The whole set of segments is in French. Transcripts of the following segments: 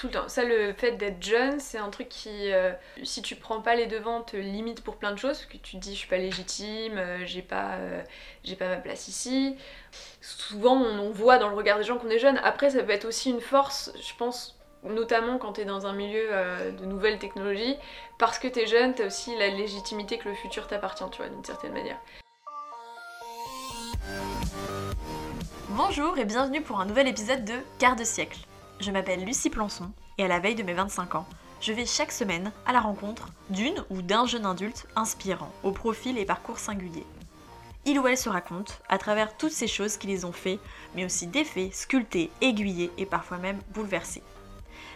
tout le temps. Ça, le fait d'être jeune, c'est un truc qui, euh, si tu prends pas les devants, te limite pour plein de choses. Que tu te dis, je suis pas légitime, euh, j'ai pas, euh, pas ma place ici. Souvent, on, voit dans le regard des gens qu'on est jeune. Après, ça peut être aussi une force, je pense, notamment quand tu es dans un milieu de nouvelles technologies, parce que tu es jeune, tu as aussi la légitimité que le futur t'appartient, tu vois, d'une certaine manière. Bonjour et bienvenue pour un nouvel épisode de Quart de siècle. Je m'appelle Lucie Plançon et à la veille de mes 25 ans, je vais chaque semaine à la rencontre d'une ou d'un jeune adulte inspirant, au profil et parcours singuliers. Il ou elle se raconte à travers toutes ces choses qui les ont fait, mais aussi défait, sculpté, aiguillé et parfois même bouleversé.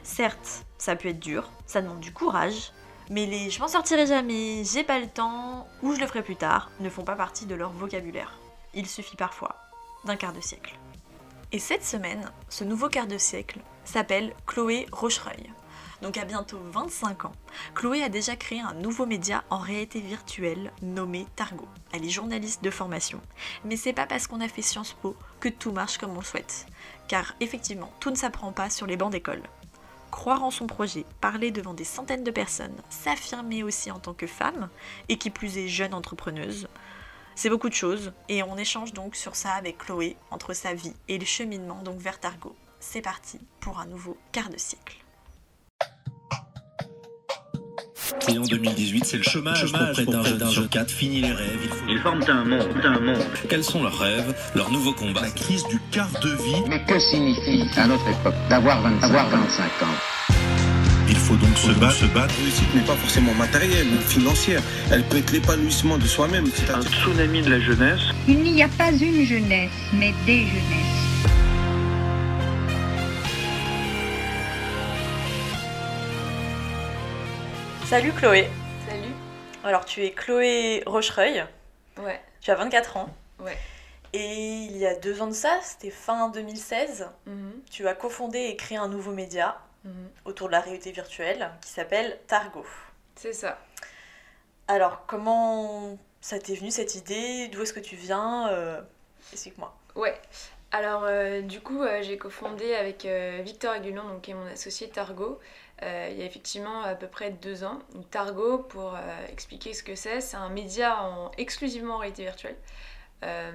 Certes, ça peut être dur, ça demande du courage, mais les je m'en sortirai jamais, j'ai pas le temps ou je le ferai plus tard ne font pas partie de leur vocabulaire. Il suffit parfois d'un quart de siècle. Et cette semaine, ce nouveau quart de siècle s'appelle Chloé Rochereuil. Donc à bientôt 25 ans, Chloé a déjà créé un nouveau média en réalité virtuelle nommé Targo. Elle est journaliste de formation, mais c'est pas parce qu'on a fait Sciences Po que tout marche comme on le souhaite. Car effectivement, tout ne s'apprend pas sur les bancs d'école. Croire en son projet, parler devant des centaines de personnes, s'affirmer aussi en tant que femme, et qui plus est jeune entrepreneuse, c'est beaucoup de choses et on échange donc sur ça avec Chloé entre sa vie et le cheminement donc vers Targo. C'est parti pour un nouveau quart de siècle. Et en 2018, c'est le chômage, Chômage pour près d'un jeune d'un sur jeune. quatre. Fini les rêves. Il faut... Ils forment un monde, un monde. Quels sont leurs rêves, leurs nouveaux combats La crise du quart de vie. Mais que signifie, à notre époque, d'avoir 25, avoir 25 ans Il faut donc se battre, se battre. La réussite n'est pas forcément matérielle ou financière. Elle peut être l'épanouissement de soi-même. Un C'est-à-dire tsunami de la jeunesse. Il n'y a pas une jeunesse, mais des jeunesses. Salut Chloé Salut Alors tu es Chloé Rochereuil, Ouais, tu as 24 ans. ouais. Et il y a deux ans de ça, c'était fin 2016, Mhm, tu as cofondé et créé un nouveau média mhm. autour de la réalité virtuelle qui s'appelle Targo. C'est ça. Alors comment ça t'est venu cette idée? D'où est-ce que tu viens? Euh, Explique-moi. Ouais. Alors, euh, du coup, euh, j'ai cofondé avec Victor Aguillon, donc, qui est mon associé Targo, euh, il y a effectivement à peu près deux ans. Targo, pour euh, expliquer ce que c'est, c'est un média en, exclusivement en réalité virtuelle. Euh,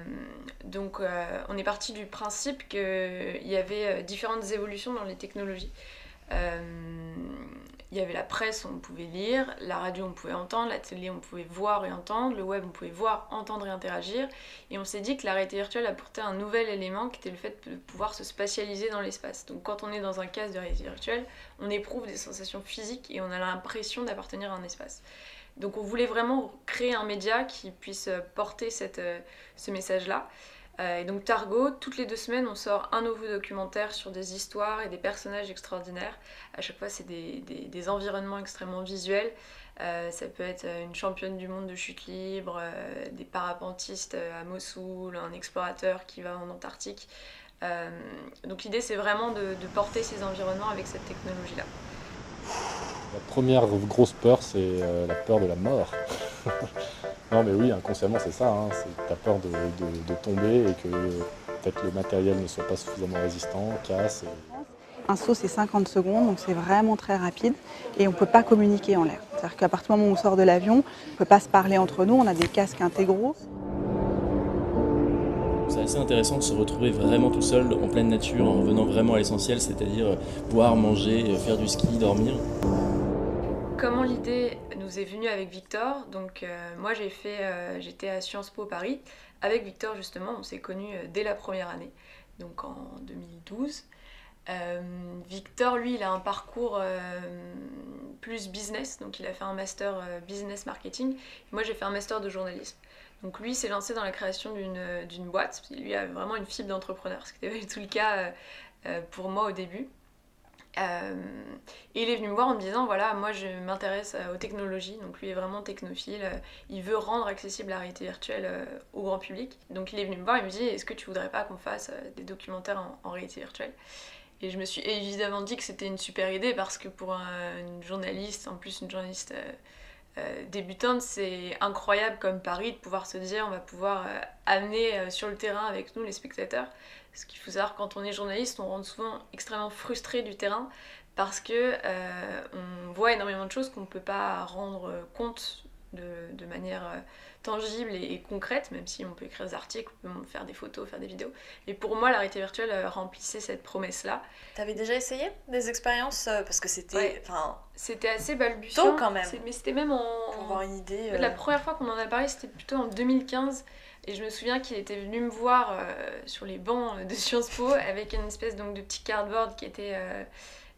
donc, on est parti du principe qu'il y avait différentes évolutions dans les technologies. Il y avait la presse, on pouvait lire, la radio, on pouvait entendre, la télé, on pouvait voir et entendre, le web, on pouvait voir, entendre et interagir. Et on s'est dit que la réalité virtuelle apportait un nouvel élément qui était le fait de pouvoir se spatialiser dans l'espace. Donc quand on est dans un casque de réalité virtuelle, on éprouve des sensations physiques et on a l'impression d'appartenir à un espace. Donc on voulait vraiment créer un média qui puisse porter cette, euh, ce message-là. Euh, et donc Targo, toutes les deux semaines, on sort un nouveau documentaire sur des histoires et des personnages extraordinaires. À chaque fois, c'est des, des- environnements extrêmement visuels. Euh, ça peut être une championne du monde de chute libre, euh, des parapentistes à Mossoul, un explorateur qui va en Antarctique. Donc l'idée, c'est vraiment de, porter ces environnements avec cette technologie-là. La première grosse peur, c'est la peur de la mort. non, mais oui, inconsciemment, c'est ça. Hein, c'est ta peur de, de- de tomber et que peut-être le matériel ne soit pas suffisamment résistant, casse. et- Un saut, c'est 50 secondes, donc c'est vraiment très rapide. Et on ne peut pas communiquer en l'air. C'est-à-dire qu'à partir du moment où on sort de l'avion, on ne peut pas se parler entre nous, on a des casques intégraux. C'est assez intéressant de se retrouver vraiment tout seul en pleine nature, en revenant vraiment à l'essentiel, c'est-à-dire euh, boire, manger, euh, faire du ski, dormir. Comment l'idée est venue avec Victor Donc euh, moi j'ai fait, euh, j'étais à Sciences Po Paris avec Victor justement. On s'est connus euh, dès la première année, donc en 2012. Euh, Victor, lui, il a un parcours plus business, donc il a fait un master business marketing. Moi, j'ai fait un master de journalisme. Donc lui, s'est lancé dans la création d'une boîte. Lui a vraiment une fibre d'entrepreneur, ce qui n'était pas du tout le cas pour moi au début. Euh, et il est venu me voir en me disant voilà, moi je m'intéresse euh, aux technologies, donc lui est vraiment technophile, euh, il veut rendre accessible la réalité virtuelle euh, au grand public. Donc il est venu me voir. Et me dit est-ce que tu voudrais pas qu'on fasse euh, des documentaires en, en réalité virtuelle? Et je me suis évidemment dit que c'était une super idée parce que pour un- une journaliste, en plus une journaliste euh, débutante, c'est incroyable comme pari de pouvoir se dire on va pouvoir euh, amener euh, sur le terrain avec nous les spectateurs. Parce qu'il faut savoir, quand on est journaliste, on rentre souvent extrêmement frustré du terrain parce que on voit énormément de choses qu'on ne peut pas rendre compte de, de manière euh, tangible et, et concrète, même si on peut écrire des articles, on peut faire des photos, faire des vidéos. Et pour moi, la réalité virtuelle euh, remplissait cette promesse-là. T'avais déjà essayé des expériences euh, Parce que c'était... Ouais. C'était assez balbutiant. Tôt, quand même. Mais c'était même en... pour avoir une idée... La première fois qu'on en a parlé, c'était plutôt en 2015. Et je me souviens qu'il était venu me voir sur les bancs de Sciences Po avec une espèce donc, de petit cardboard qui était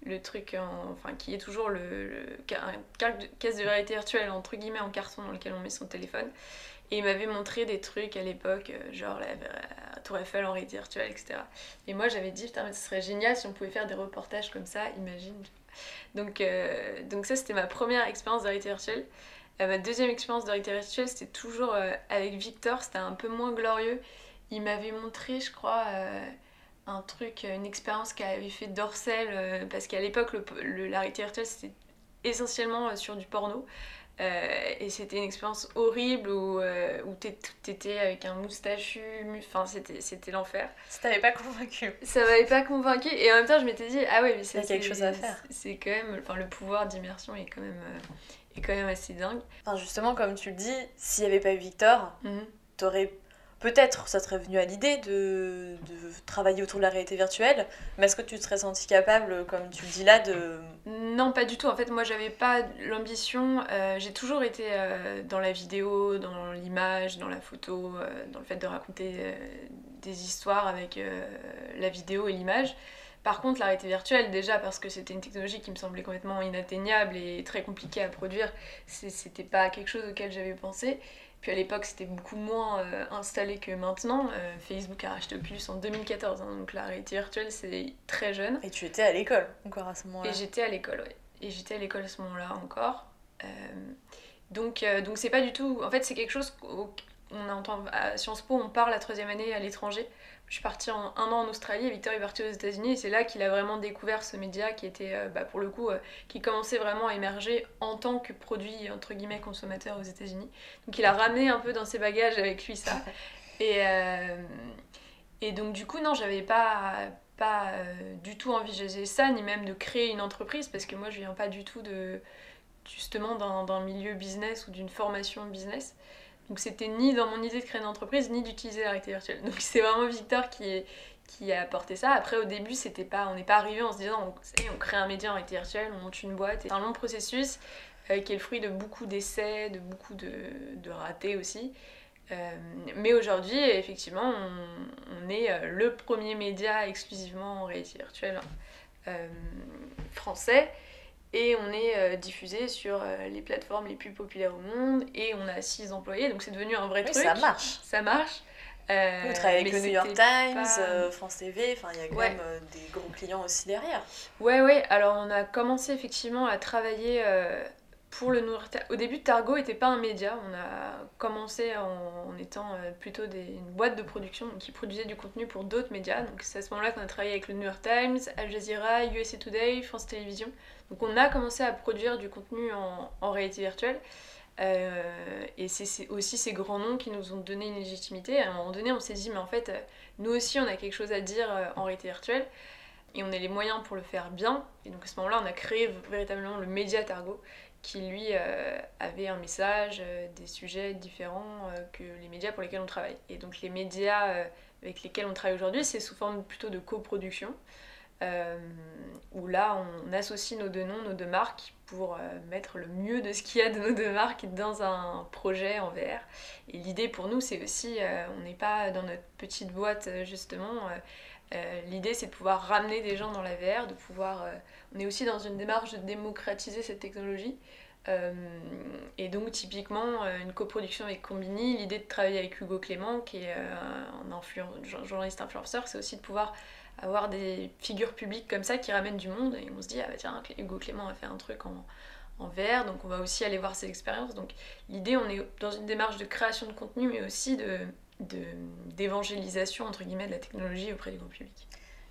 le truc, en- enfin qui est toujours le, le- caisse de réalité virtuelle entre guillemets en carton dans lequel on met son téléphone. Et il m'avait montré des trucs à l'époque, euh, genre la, Tour Eiffel en réalité virtuelle, etc. Et moi j'avais dit, putain, mais ce serait génial si on pouvait faire des reportages comme ça, imagine. Donc, euh, donc ça, c'était ma première expérience de réalité virtuelle. Euh, ma deuxième expérience de réalité virtuelle, c'était toujours avec Victor, c'était un peu moins glorieux. Il m'avait montré, je crois, un truc, une expérience qu'elle avait fait Dorsel, euh, parce qu'à l'époque, le, le- la réalité virtuelle, c'était essentiellement euh, sur du porno. Euh, et c'était une expérience horrible où, euh, où t'é- t'étais avec un moustachu, enfin c'était c'était l'enfer. Ça t'avait pas convaincu Ça m'avait pas convaincu et en même temps je m'étais dit ah ouais mais Il y a c'est quelque chose à faire. C'est quand même enfin le pouvoir d'immersion est quand même euh, est quand même assez dingue. Enfin, justement, comme tu le dis, s'il n'y avait pas eu Victor, Mhm. t'aurais... Peut-être ça serait venu à l'idée de, travailler autour de la réalité virtuelle, mais est-ce que tu te serais senti capable, comme tu le dis là, de... Non, pas du tout. En fait, moi, j'avais pas l'ambition. euh, j'ai toujours été euh, dans la vidéo, dans l'image, dans la photo, euh, dans le fait de raconter des histoires avec la vidéo et l'image. Par contre, la réalité virtuelle, déjà parce que c'était une technologie qui me semblait complètement inatteignable et très compliquée à produire, c'était pas quelque chose auquel j'avais pensé. Puis à l'époque, c'était beaucoup moins euh, installé que maintenant. Euh, Facebook a racheté Oculus en 2014, hein, donc la réalité virtuelle, c'est très jeune. Et tu étais à l'école encore à ce moment-là. Et j'étais à l'école, ouais. Et j'étais à l'école à ce moment-là encore. Euh, donc, donc c'est pas du tout. En fait, c'est quelque chose qu'on on entend à Sciences Po, on part la troisième année à l'étranger. Je suis partie en un an en Australie et Victor est parti aux États-Unis et c'est là qu'il a vraiment découvert ce média qui était, euh, bah, pour le coup, euh, qui commençait vraiment à émerger en tant que produit entre guillemets consommateur aux États-Unis. Donc il a ramené un peu dans ses bagages avec lui ça. Et, euh, et donc du coup, non, j'avais pas, pas du tout envisagé ça, ni même de créer une entreprise, parce que moi je viens pas du tout de justement d'un d'un milieu business ou d'une formation business. Donc c'était ni dans mon idée de créer une entreprise, ni d'utiliser la réalité virtuelle. Donc c'est vraiment Victor qui, qui a apporté ça. Après au début, c'était pas, on n'est pas arrivé en se disant on, crée un média en réalité virtuelle, on monte une boîte. C'est un long processus euh, qui est le fruit de beaucoup d'essais, de beaucoup de, de ratés aussi. Euh, mais aujourd'hui, effectivement, on, est euh, le premier média exclusivement en réalité virtuelle français. Et on est euh, diffusé sur euh, les plateformes les plus populaires au monde. Et on a 6 employés, donc c'est devenu un vrai Oui, truc. ça marche. Ça marche. Euh, Vous travaillez avec le New York Times, pas- euh, France TV, enfin il y a quand Ouais. même euh, des gros clients aussi derrière. Ouais, ouais, alors on a commencé effectivement à travailler pour le New York Times. Au début, Targo n'était pas un média, on a commencé en, en étant plutôt des, une boîte de production qui produisait du contenu pour d'autres médias. Donc c'est à ce moment-là qu'on a travaillé avec le New York Times, Al Jazeera, USA Today, France Télévisions. Donc on a commencé à produire du contenu en, réalité virtuelle. Euh, et c'est aussi ces grands noms qui nous ont donné une légitimité. À un moment donné, on s'est dit, mais en fait, nous aussi, on a quelque chose à dire euh, en réalité virtuelle et on a les moyens pour le faire bien. Et donc à ce moment-là, on a créé véritablement le média Targo, qui lui euh, avait un message, des sujets différents que les médias pour lesquels on travaille. Et donc les médias avec lesquels on travaille aujourd'hui, c'est sous forme plutôt de coproduction, euh, où là on associe nos deux noms, nos deux marques, pour euh, mettre le mieux de ce qu'il y a de nos deux marques dans un projet en VR. Et l'idée pour nous, c'est aussi, euh, on n'est pas dans notre petite boîte justement. L'idée, c'est de pouvoir ramener des gens dans la VR, de pouvoir. on est aussi dans une démarche de démocratiser cette technologie. Et donc, typiquement, une coproduction avec Combini, l'idée de travailler avec Hugo Clément, qui est un journaliste influenceur, c'est aussi de pouvoir avoir des figures publiques comme ça qui ramènent du monde. Et on se dit, ah bah tiens, Hugo Clément a fait un truc en, en VR, donc on va aussi aller voir ses expériences. Donc, l'idée, on est dans une démarche de création de contenu, mais aussi de d'évangélisation entre guillemets de la technologie auprès du grand public.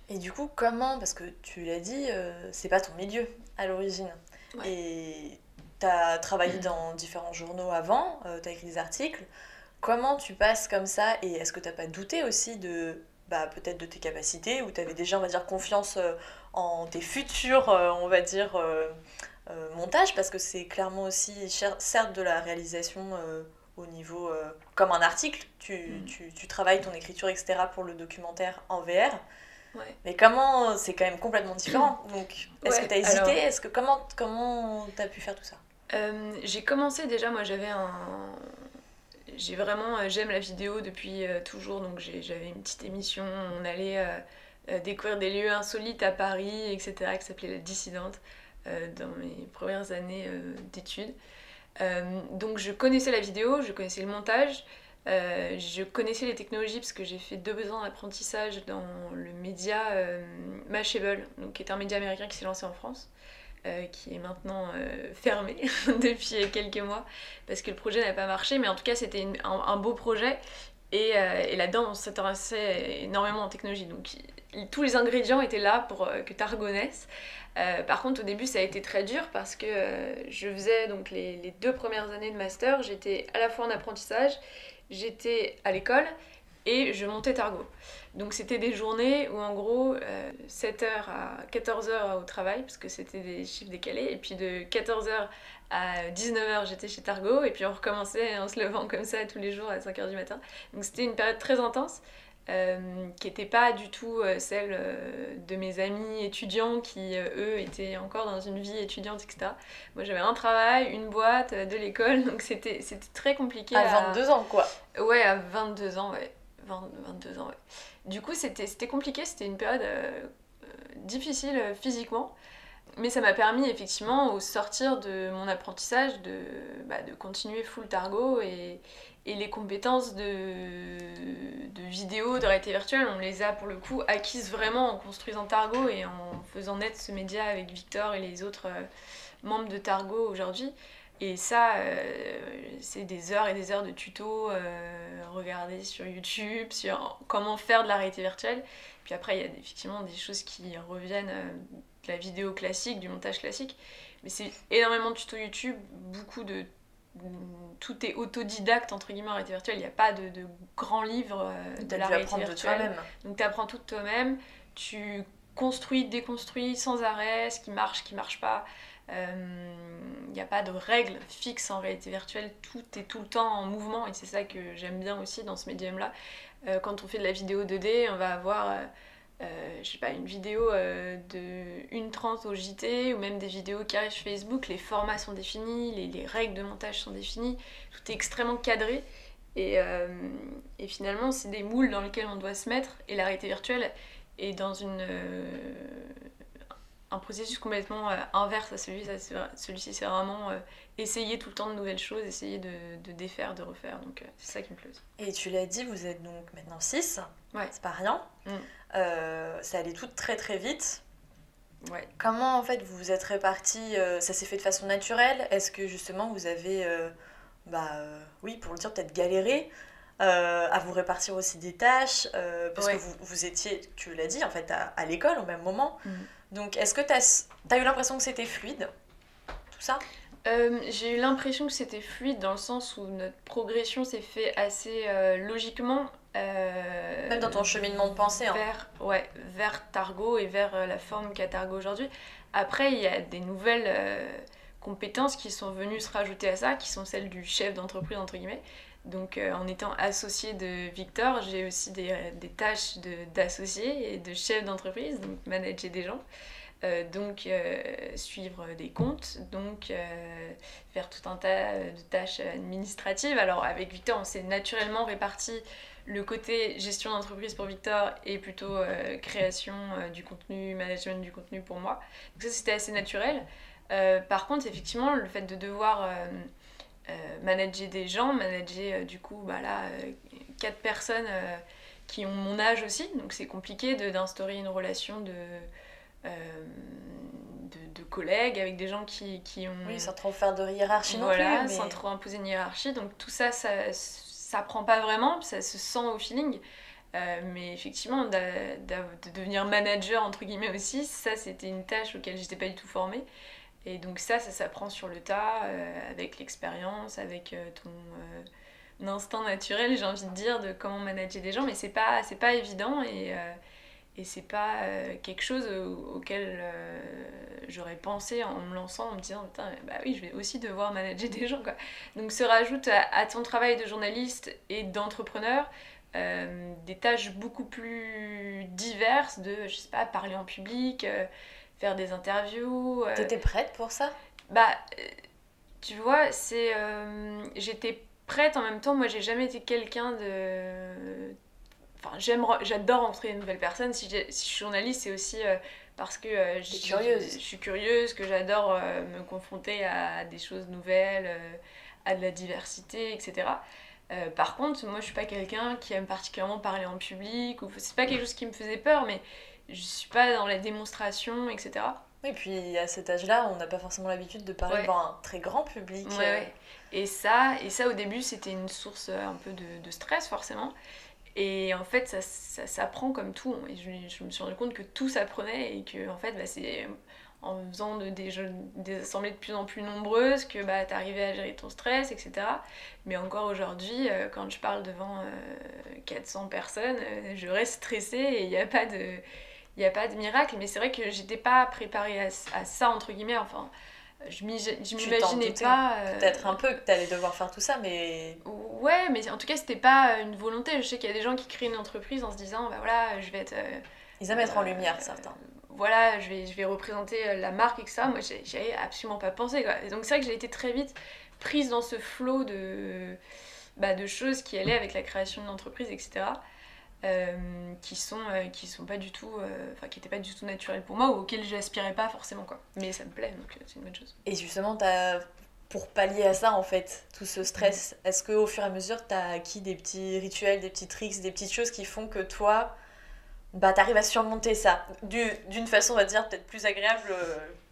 Et du coup, comment, parce que tu l'as dit, euh, c'est pas ton milieu à l'origine. Ouais. Et t'as travaillé dans différents journaux avant, euh, t'as écrit des articles. Comment tu passes comme ça et est-ce que t'as pas douté aussi de bah, peut-être de tes capacités, où tu avais déjà, on va dire, confiance euh, en tes futurs, euh, on va dire, euh, montages, parce que c'est clairement aussi, cher- certes, de la réalisation au niveau, comme un article, tu, Mm. tu, tu travailles ton écriture, etc., pour le documentaire en VR. Ouais. Mais comment, c'est quand même complètement différent. Donc, est-ce Ouais, que tu as hésité? alors- Est-ce que comment comment t'as pu faire tout ça? Euh, j'ai commencé déjà, moi j'avais un. J'ai vraiment. euh, J'aime la vidéo depuis euh, toujours, donc j'avais une petite émission. On allait euh, découvrir des lieux insolites à Paris, etc., qui s'appelait La Dissidente, dans mes premières années d'études. Donc je connaissais la vidéo, je connaissais le montage, je connaissais les technologies parce que j'ai fait deux ans d'apprentissage dans le média Mashable, donc qui est un média américain qui s'est lancé en France euh, qui est maintenant euh, fermé depuis quelques mois parce que le projet n'a pas marché, mais en tout cas c'était un, beau projet et, euh, et là-dedans on s'intéressait énormément en technologie. Donc tous les ingrédients étaient là pour que Targo naisse. Euh, par contre au début ça a été très dur parce que je faisais donc les, les deux premières années de master, j'étais à la fois en apprentissage, j'étais à l'école et je montais Targo. Donc c'était des journées où en gros 7h à 14h au travail parce que c'était des chiffres décalés et puis de 14h à 19h j'étais chez Targo et puis on recommençait en se levant comme ça tous les jours à 5h du matin. Donc c'était une période très intense euh, qui n'était pas du tout euh, celle euh, de mes amis étudiants qui euh, eux étaient encore dans une vie étudiante etc. Moi j'avais un travail, une boîte, euh, de l'école donc c'était c'était très compliqué. À 22 ans, quoi. Ouais, à 22 ans, ouais. 20 22 ans, ouais. Du coup, c'était compliqué, c'était une période euh, euh, difficile euh, physiquement. Mais ça m'a permis effectivement, au sortir de mon apprentissage, de, bah, de continuer full targo et, et les compétences de, de vidéo, de réalité virtuelle, on les a pour le coup acquises vraiment en construisant Targo et en faisant naître ce média avec Victor et les autres membres de Targo aujourd'hui. Et ça, euh, c'est des heures et des heures de tutos, euh, regarder sur YouTube, sur comment faire de la réalité virtuelle. Puis après, il y a effectivement des choses qui reviennent euh, de la vidéo classique, du montage classique. Mais c'est énormément de tutos YouTube, beaucoup de tout est autodidacte entre guillemets en réalité virtuelle. Il n'y a pas de, de grands livres euh, de la réalité de virtuelle. toi-même. Donc tu apprends tout de toi-même, tu construis, déconstruis sans arrêt ce qui marche, ce qui marche pas. Il n'y a pas de règles fixes en réalité virtuelle, tout est tout le temps en mouvement et c'est ça que j'aime bien aussi dans ce médium-là. Euh, quand on fait de la vidéo 2D, on va avoir euh, euh, je sais pas, une vidéo euh, de 1h30 au JT ou même des vidéos qui arrivent sur Facebook, les formats sont définis, les, les règles de montage sont définies, tout est extrêmement cadré. Et, euh, finalement, c'est des moules dans lesquels on doit se mettre. Et la réalité virtuelle est dans une, euh, un processus complètement euh, inverse à celui-ci. Celui-ci, c'est vraiment euh, essayer tout le temps de nouvelles choses, essayer de, de défaire, de refaire. Donc, euh, c'est ça qui me plaît. Et tu l'as dit, vous êtes donc maintenant 6. Ouais. C'est pas rien. Mm. Euh, ça allait tout très très vite. Ouais. Comment en fait vous vous êtes répartis euh, Ça s'est fait de façon naturelle? Est-ce que justement vous avez, euh, bah oui, pour le dire, peut-être galéré euh, à vous répartir aussi des tâches euh, Parce Ouais. que vous, vous étiez, tu l'as dit, en fait, à, à l'école au même moment. Mhm. Donc est-ce que tu as, eu l'impression que c'était fluide Tout ça? Euh, j'ai eu l'impression que c'était fluide dans le sens où notre progression s'est fait assez euh, logiquement. euh, Même dans ton cheminement de pensée. hein. vers, ouais, vers Targo et vers la forme qu'a Targo aujourd'hui. Après, il y a des nouvelles compétences qui sont venues se rajouter à ça, qui sont celles du chef d'entreprise, entre guillemets. Donc, euh, en étant associé de Victor, j'ai aussi des, des tâches d'associé et de chef d'entreprise, donc manager des gens. Euh, donc, euh, suivre des comptes, donc euh, faire tout un tas de tâches administratives. Alors, avec Victor, on s'est naturellement réparti le côté gestion d'entreprise pour Victor et plutôt euh, création euh, du contenu, management du contenu pour moi. Donc ça c'était assez naturel. Euh, par contre effectivement le fait de devoir euh, euh, manager des gens, manager euh, du coup bah là euh, quatre personnes euh, qui ont mon âge aussi, donc c'est compliqué d'instaurer une relation de, euh, de, de collègues avec des gens qui, qui ont... Oui, sans trop faire de hiérarchie non plus. mais- sans trop imposer une hiérarchie. Donc tout ça, ça, ça prend pas vraiment, ça se sent au feeling. Euh, mais effectivement, d'a- d'a- de devenir manager, entre guillemets aussi, ça c'était une tâche auquel j'étais pas du tout formée. Et donc ça, ça s'apprend sur le tas, euh, avec l'expérience, avec euh, ton, euh, instinct naturel, j'ai envie de dire, de comment manager des gens, mais c'est pas, c'est pas évident et, et c'est pas quelque chose au- auquel j'aurais pensé en me lançant, en me disant, putain, bah oui, je vais aussi devoir manager des gens, quoi. Donc se rajoute à, à ton travail de journaliste et d'entrepreneur des tâches beaucoup plus diverses de, je sais pas, parler en public, faire des interviews. euh, T'étais prête pour ça? Bah, euh, tu vois, c'est. euh, J'étais prête en même temps. Moi, j'ai jamais été quelqu'un de. Enfin, j'aime, j'adore rencontrer de nouvelles personnes. Si, si je suis journaliste, c'est aussi parce que euh, je curieuse. Je suis curieuse, que j'adore euh, me confronter à des choses nouvelles, euh, à de la diversité, etc. Par contre, moi, je suis pas quelqu'un qui aime particulièrement parler en public. Ou c'est pas quelque chose qui me faisait peur, mais je suis pas dans la démonstration, etc. Oui, puis à cet âge-là, on n'a pas forcément l'habitude de parler Ouais. devant un très grand public. Ouais, euh, ouais. Et ça, et ça au début, c'était une source euh, un peu de, de stress, forcément. Et en fait, ça, ça s'apprend comme tout. Et je, je me suis rendu compte que tout s'apprenait et que, en fait, bah, c'est en faisant de- des, jeux- des assemblées de plus en plus nombreuses que bah, t'arrivais à gérer ton stress, etc. Mais encore aujourd'hui, euh, quand je parle devant euh, 400 personnes, je reste stressée et il n'y a pas de... Il n'y a pas de miracle, mais c'est vrai que j'étais pas préparée à, à ça, entre guillemets. Enfin, je tu m'imaginais pas. euh, Peut-être un peu que t'allais devoir faire tout ça, mais Ouais, mais en tout cas, c'était pas une volonté. Je sais qu'il y a des gens qui créent une entreprise en se disant, bah voilà, je vais être. euh, ils aiment être en Euh, lumière, certains. voilà, je vais, je vais représenter euh, la marque, etc. Moi, j'ai- j'y avais absolument pas pensé, quoi. Et donc, c'est vrai que j'ai été très vite prise dans ce flot de, bah, de choses qui allaient avec la création d'une entreprise, etc. euh, qui sont euh, qui sont pas du tout euh, enfin qui étaient pas du tout naturelles pour moi ou auxquelles j'aspirais pas forcément quoi. Mais ça me plaît donc c'est une bonne chose. Et justement, t'as pour pallier à ça, en fait, tout ce stress, est-ce qu'au fur et à mesure, t'as acquis des petits rituels, des petits tricks, des petites choses qui font que toi, bah, t'arrives à surmonter ça? Du- d'une façon, on va dire, peut-être plus agréable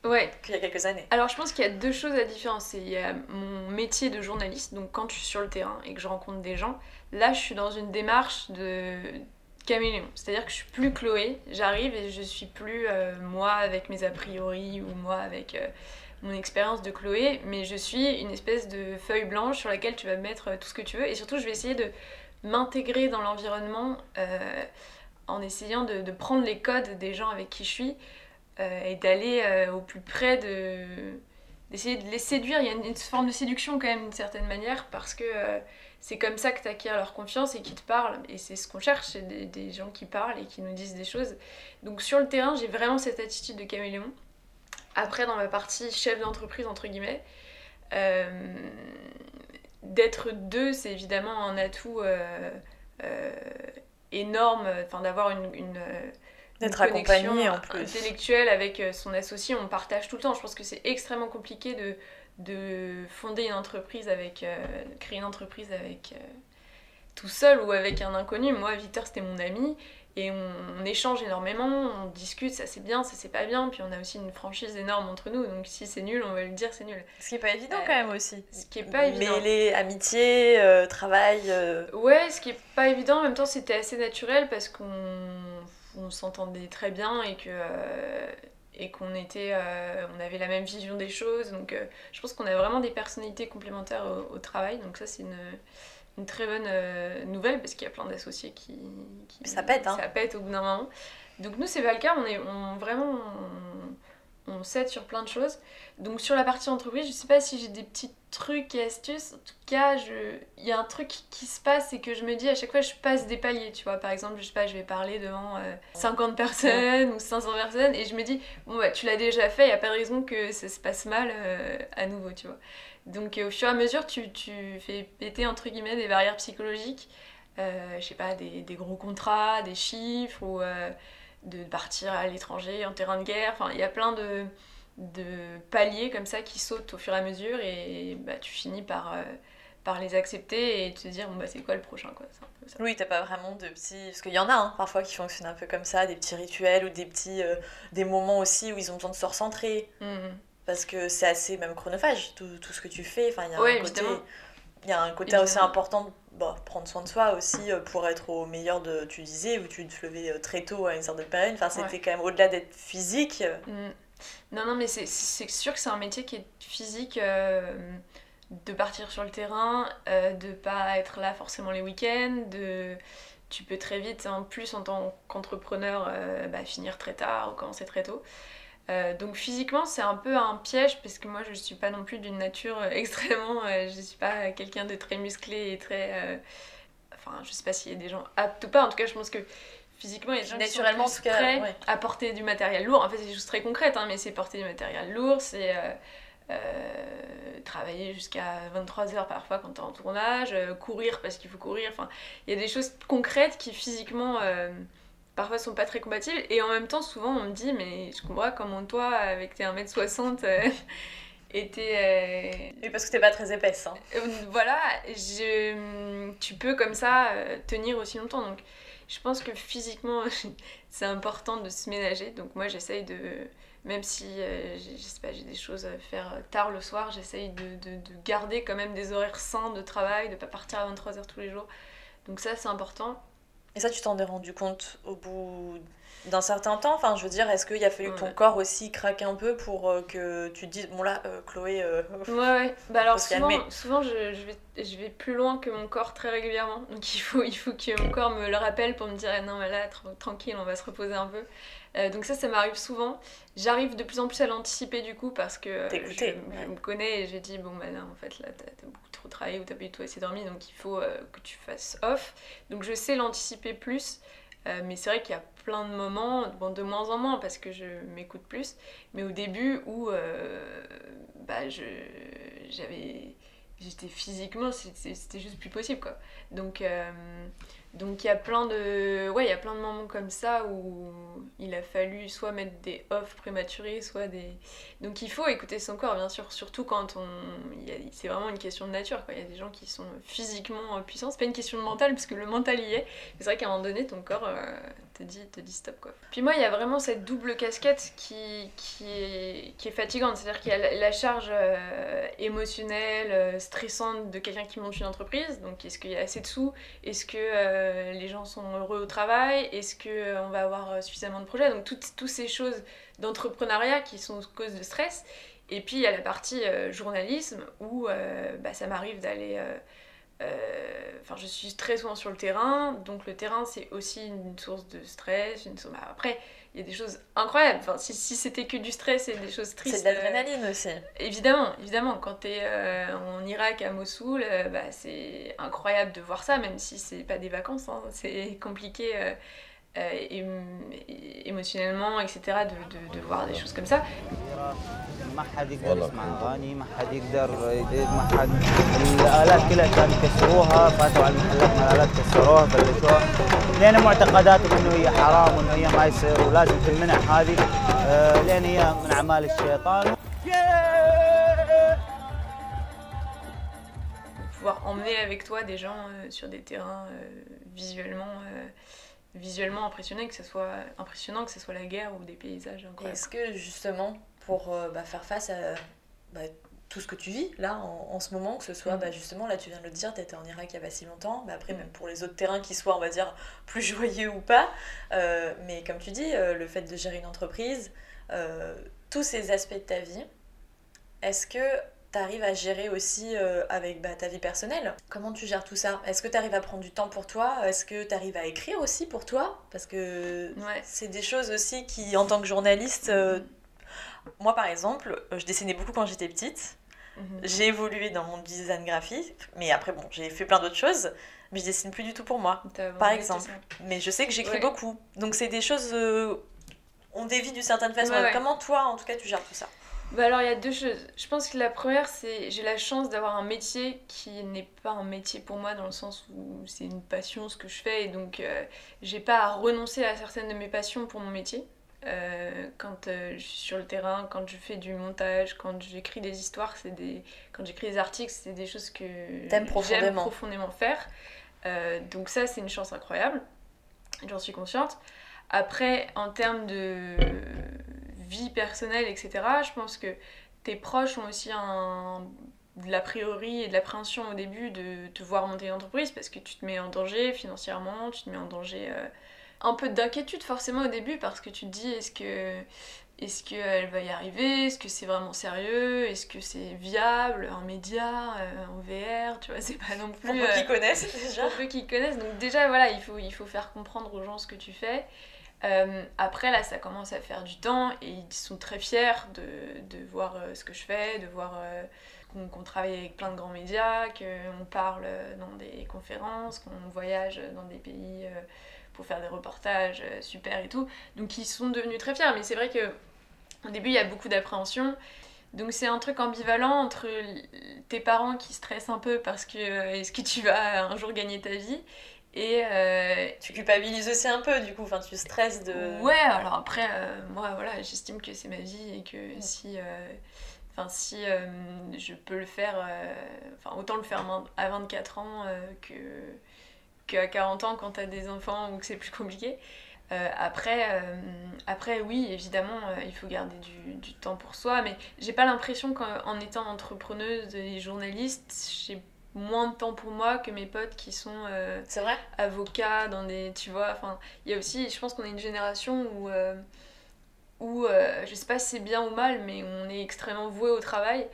ouais. qu'il y a quelques années. Alors je pense qu'il y a deux choses à différencier. Il y a mon métier de journaliste, donc quand je suis sur le terrain et que je rencontre des gens, là je suis dans une démarche de caméléon. C'est-à-dire que je suis plus Chloé, j'arrive et je suis plus euh, moi avec mes a priori ou moi avec euh, mon expérience de Chloé, mais je suis une espèce de feuille blanche sur laquelle tu vas mettre euh, tout ce que tu veux et surtout je vais essayer de m'intégrer dans l'environnement en essayant de, prendre les codes des gens avec qui je suis et d'aller au plus près de d'essayer de les séduire il y a une, forme de séduction quand même d'une certaine manière parce que c'est comme ça que tu acquiers leur confiance et qui te parlent et c'est ce qu'on cherche c'est des, des gens qui parlent et qui nous disent des choses donc sur le terrain j'ai vraiment cette attitude de caméléon après dans ma partie chef d'entreprise entre guillemets euh, d'être deux c'est évidemment un atout euh, euh, énorme enfin d'avoir une, une D'être accompagné, en plus. intellectuelle avec son associé, on partage tout le temps. Je pense que c'est extrêmement compliqué de, de fonder une entreprise avec, euh, créer une entreprise avec euh, tout seul ou avec un inconnu. Moi, Victor, c'était mon ami et on, on échange énormément, on discute, ça c'est bien, ça c'est pas bien, puis on a aussi une franchise énorme entre nous, donc si c'est nul, on va le dire, c'est nul. Ce qui est pas évident Euh, quand même aussi. Ce qui est pas évident. Mêler amitié, euh, travail. euh, Ouais, ce qui est pas évident, en même temps c'était assez naturel parce qu'on on s'entendait très bien et que et qu'on était euh, on avait la même vision des choses. Donc euh, je pense qu'on a vraiment des personnalités complémentaires au, au travail. Donc ça c'est une, une très bonne euh, nouvelle parce qu'il y a plein d'associés qui, qui Ça pète, hein. ça pète au bout d'un moment. Donc nous c'est pas le cas. On est on, vraiment on, on s'aide sur plein de choses donc sur la partie entreprise, je sais pas si j'ai des petits trucs et astuces. En tout cas, je... il y a un truc qui se passe et que je me dis à chaque fois je passe des paliers, tu vois. Par exemple, je sais pas, je vais parler devant euh, 50 personnes ou 500 personnes et je me dis bon bah tu l'as déjà fait, il y a pas de raison que ça se passe mal euh, à nouveau, tu vois. Donc euh, au fur et à mesure, tu, tu fais péter entre guillemets des barrières psychologiques. Euh, je sais pas, des, des gros contrats, des chiffres ou de partir à l'étranger en terrain de guerre. Enfin, il y a plein de de paliers comme ça qui sautent au fur et à mesure et bah, tu finis par, euh, par les accepter et te dire bon bah c'est quoi le prochain quoi. Un peu ça. Oui, t'as pas vraiment de petits. Parce qu'il y en a hein, parfois qui fonctionnent un peu comme ça, des petits rituels ou des petits. euh, des moments aussi où ils ont besoin de se recentrer. Mhm. Parce que c'est assez même chronophage, tout, tout ce que tu fais. Enfin, il y a un côté. Il y a un côté aussi important bah, prendre soin de soi aussi euh, pour être au meilleur de. Tu disais, où tu te levais euh, très tôt à une certaine période. Enfin, c'était Ouais. quand même au-delà d'être physique. Mm. Non, non, mais c'est- c'est sûr que c'est un métier qui est physique. euh, de partir sur le terrain, euh, de pas être là forcément les week-ends, de tu peux très vite, en plus en tant qu'entrepreneur, euh, bah, finir très tard ou commencer très tôt. Euh, donc physiquement, c'est un peu un piège parce que moi, je suis pas non plus d'une nature euh, extrêmement. euh, je suis pas quelqu'un de très musclé et très. euh, Enfin, je sais pas s'il y a des gens aptes ou pas. En tout cas, je pense que physiquement, il y a des gens Naturellement, qui en sont tout cas, plus prêts ouais. à porter du matériel lourd. En fait, c'est des choses très concrètes, hein, mais c'est porter du matériel lourd, c'est. euh, travailler jusqu'à 23h parfois quand t'es en tournage, euh, courir parce qu'il faut courir, enfin il y a des choses concrètes qui physiquement euh, parfois sont pas très compatibles et en même temps souvent on me dit mais je comprends comment toi avec tes 1m60 euh, et t'es... euh, parce que t'es pas très épaisse. Hein. euh, voilà, je, tu peux comme ça euh, tenir aussi longtemps. Donc, je pense que physiquement, c'est important de se ménager. Donc, moi, j'essaye de, même si j'ai- je sais pas, j'ai des choses à faire tard le soir, j'essaye de, de- de garder quand même des horaires sains de travail, de pas partir à 23h tous les jours. Donc, ça, c'est important. Et ça, tu t'en es rendu compte au bout d'un certain temps? Enfin, je veux dire, est-ce qu'il a fallu que ton Ouais. corps aussi craque un peu pour euh, que tu te dises, bon là, euh, Chloé, euh, Ouais, ouais. Bah alors souvent, je, je vais, je vais plus loin que mon corps très régulièrement. Donc il faut, il faut que mon corps me le rappelle pour me dire Ah non mais là tra- tranquille on va se reposer un peu. Euh, donc ça ça m'arrive souvent. J'arrive de plus en plus à l'anticiper du coup parce que euh, je, je ouais. me connais et je dis bon bah là en fait là t'as beaucoup trop travaillé ou t'as pas du tout assez dormi donc il faut euh, que tu fasses off. Donc je sais l'anticiper plus. Euh, mais c'est vrai qu'il y a plein de moments, bon, de moins en moins parce que je m'écoute plus, mais au début où bah, je, j'avais, j'étais physiquement, c'était, juste plus possible quoi. Donc donc il y a plein de, ouais, il y a plein de moments comme ça où il a fallu soit mettre des off prématurés, soit des, donc il faut écouter son corps bien sûr, surtout quand on, a- c'est vraiment une question de nature quoi. Il y a des gens qui sont physiquement puissants, c'est pas une question de mental parce que le mental y est. C'est vrai qu'à un moment donné, ton corps euh, te, dit, te dit stop quoi. Puis moi, il y a vraiment cette double casquette qui, qui, est, fatigante. C'est-à-dire qu'il y a la, charge euh, émotionnelle, euh, stressante de quelqu'un qui monte une entreprise. Donc est-ce qu'il y a assez de sous? Est-ce que les gens sont heureux au travail Est-ce qu'on va avoir euh, suffisamment de projets? Donc toutes, ces choses d'entrepreneuriat qui sont cause de stress. Et puis il y a la partie euh, journalisme où euh, bah, ça m'arrive d'aller... euh, euh, Enfin, je suis très souvent sur le terrain, donc le terrain c'est aussi une source de stress. Une bah, après, il y a des choses incroyables. Enfin, si, si c'était que du stress et des choses tristes. c'est de l'adrénaline aussi. euh, évidemment, évidemment, quand t'es euh, en Irak, à Mossoul, euh, bah, c'est incroyable de voir ça, même si c'est pas des vacances. hein. C'est compliqué euh, émotionnellement, etc., de, voir des choses comme ça. Pouvoir emmener avec toi des gens euh, sur des terrains euh, visuellement visuellement impressionnants, que ce soit impressionnant, que ce soit la guerre ou des paysages incroyables. Est-ce que justement, pour euh, bah, faire face à bah, tout ce que tu vis là en, en ce moment, que ce soit Mm. bah, justement, là tu viens de le dire, tu étais en Irak il y a pas si longtemps, bah, après même pour les autres terrains qui soient, on va dire, plus joyeux ou pas, euh, mais comme tu dis, euh, le fait de gérer une entreprise, tous ces aspects de ta vie, est-ce que tu arrives à gérer aussi euh, avec bah, ta vie personnelle Comment tu gères tout ça? Est-ce que tu arrives à prendre du temps pour toi? Est-ce que tu arrives à écrire aussi pour toi? Parce que Ouais. c'est des choses aussi qui, en tant que journaliste, euh, moi par exemple, euh, je dessinais beaucoup quand j'étais petite. Mhm. J'ai évolué dans mon design graphique, mais après, bon, j'ai fait plein d'autres choses, mais je dessine plus du tout pour moi, par exemple. Mais je sais que j'écris Ouais. beaucoup. Donc c'est des choses. euh, on dévie d'une certaine façon. Ouais. Comment toi, en tout cas, tu gères tout ça? Bah alors il y a deux choses. Je pense que la première c'est j'ai la chance d'avoir un métier qui n'est pas un métier pour moi dans le sens où c'est une passion ce que je fais et donc euh, j'ai pas à renoncer à certaines de mes passions pour mon métier. Euh, quand euh, je suis sur le terrain, quand je fais du montage, quand j'écris des histoires, c'est des quand j'écris des articles, c'est des choses que j'aime profondément. profondément faire. Euh, donc ça c'est une chance incroyable. J'en suis consciente. Après, en termes de vie personnelle, etc., je pense que tes proches ont aussi un, de l'a priori et de l'appréhension au début de te voir monter une entreprise parce que tu te mets en danger financièrement, tu te mets en danger. euh, un peu d'inquiétude forcément au début parce que tu te dis est-ce que est-ce qu'elle va y arriver? Est-ce que c'est vraiment sérieux? Est-ce que c'est viable? Un média euh, en VR Tu vois, c'est pas non plus. Pour peu qu'ils connaissent déjà. Pour peu qu'ils connaissent. Donc, déjà, voilà, il faut, il faut faire comprendre aux gens ce que tu fais. Euh, après, là, ça commence à faire du temps et ils sont très fiers de, de voir euh, ce que je fais, de voir euh, qu'on travaille avec plein de grands médias, qu'on parle dans des conférences, qu'on voyage dans des pays pour faire des reportages super et tout. Donc, ils sont devenus très fiers. Mais c'est vrai que au début, il y a beaucoup d'appréhension. Donc c'est un truc ambivalent entre tes parents qui stressent un peu parce que est-ce que tu vas un jour gagner ta vie et euh, Tu culpabilises aussi un peu, du coup, enfin, tu stresses de. Ouais, alors après, euh, moi, voilà, j'estime que c'est ma vie et que si, euh, si je peux le faire, enfin, autant le faire à 24 ans que qu'à 40 ans quand t'as des enfants ou que c'est plus compliqué. Après, après, oui, évidemment, il faut garder du, du temps pour soi, mais j'ai pas l'impression qu'en étant entrepreneuse et journaliste, j'ai moins de temps pour moi que mes potes qui sont euh, vrai? avocats dans des tu vois enfin il y a aussi je pense qu'on est une génération où euh, où euh, je sais pas si c'est bien ou mal mais on est extrêmement voué au travail.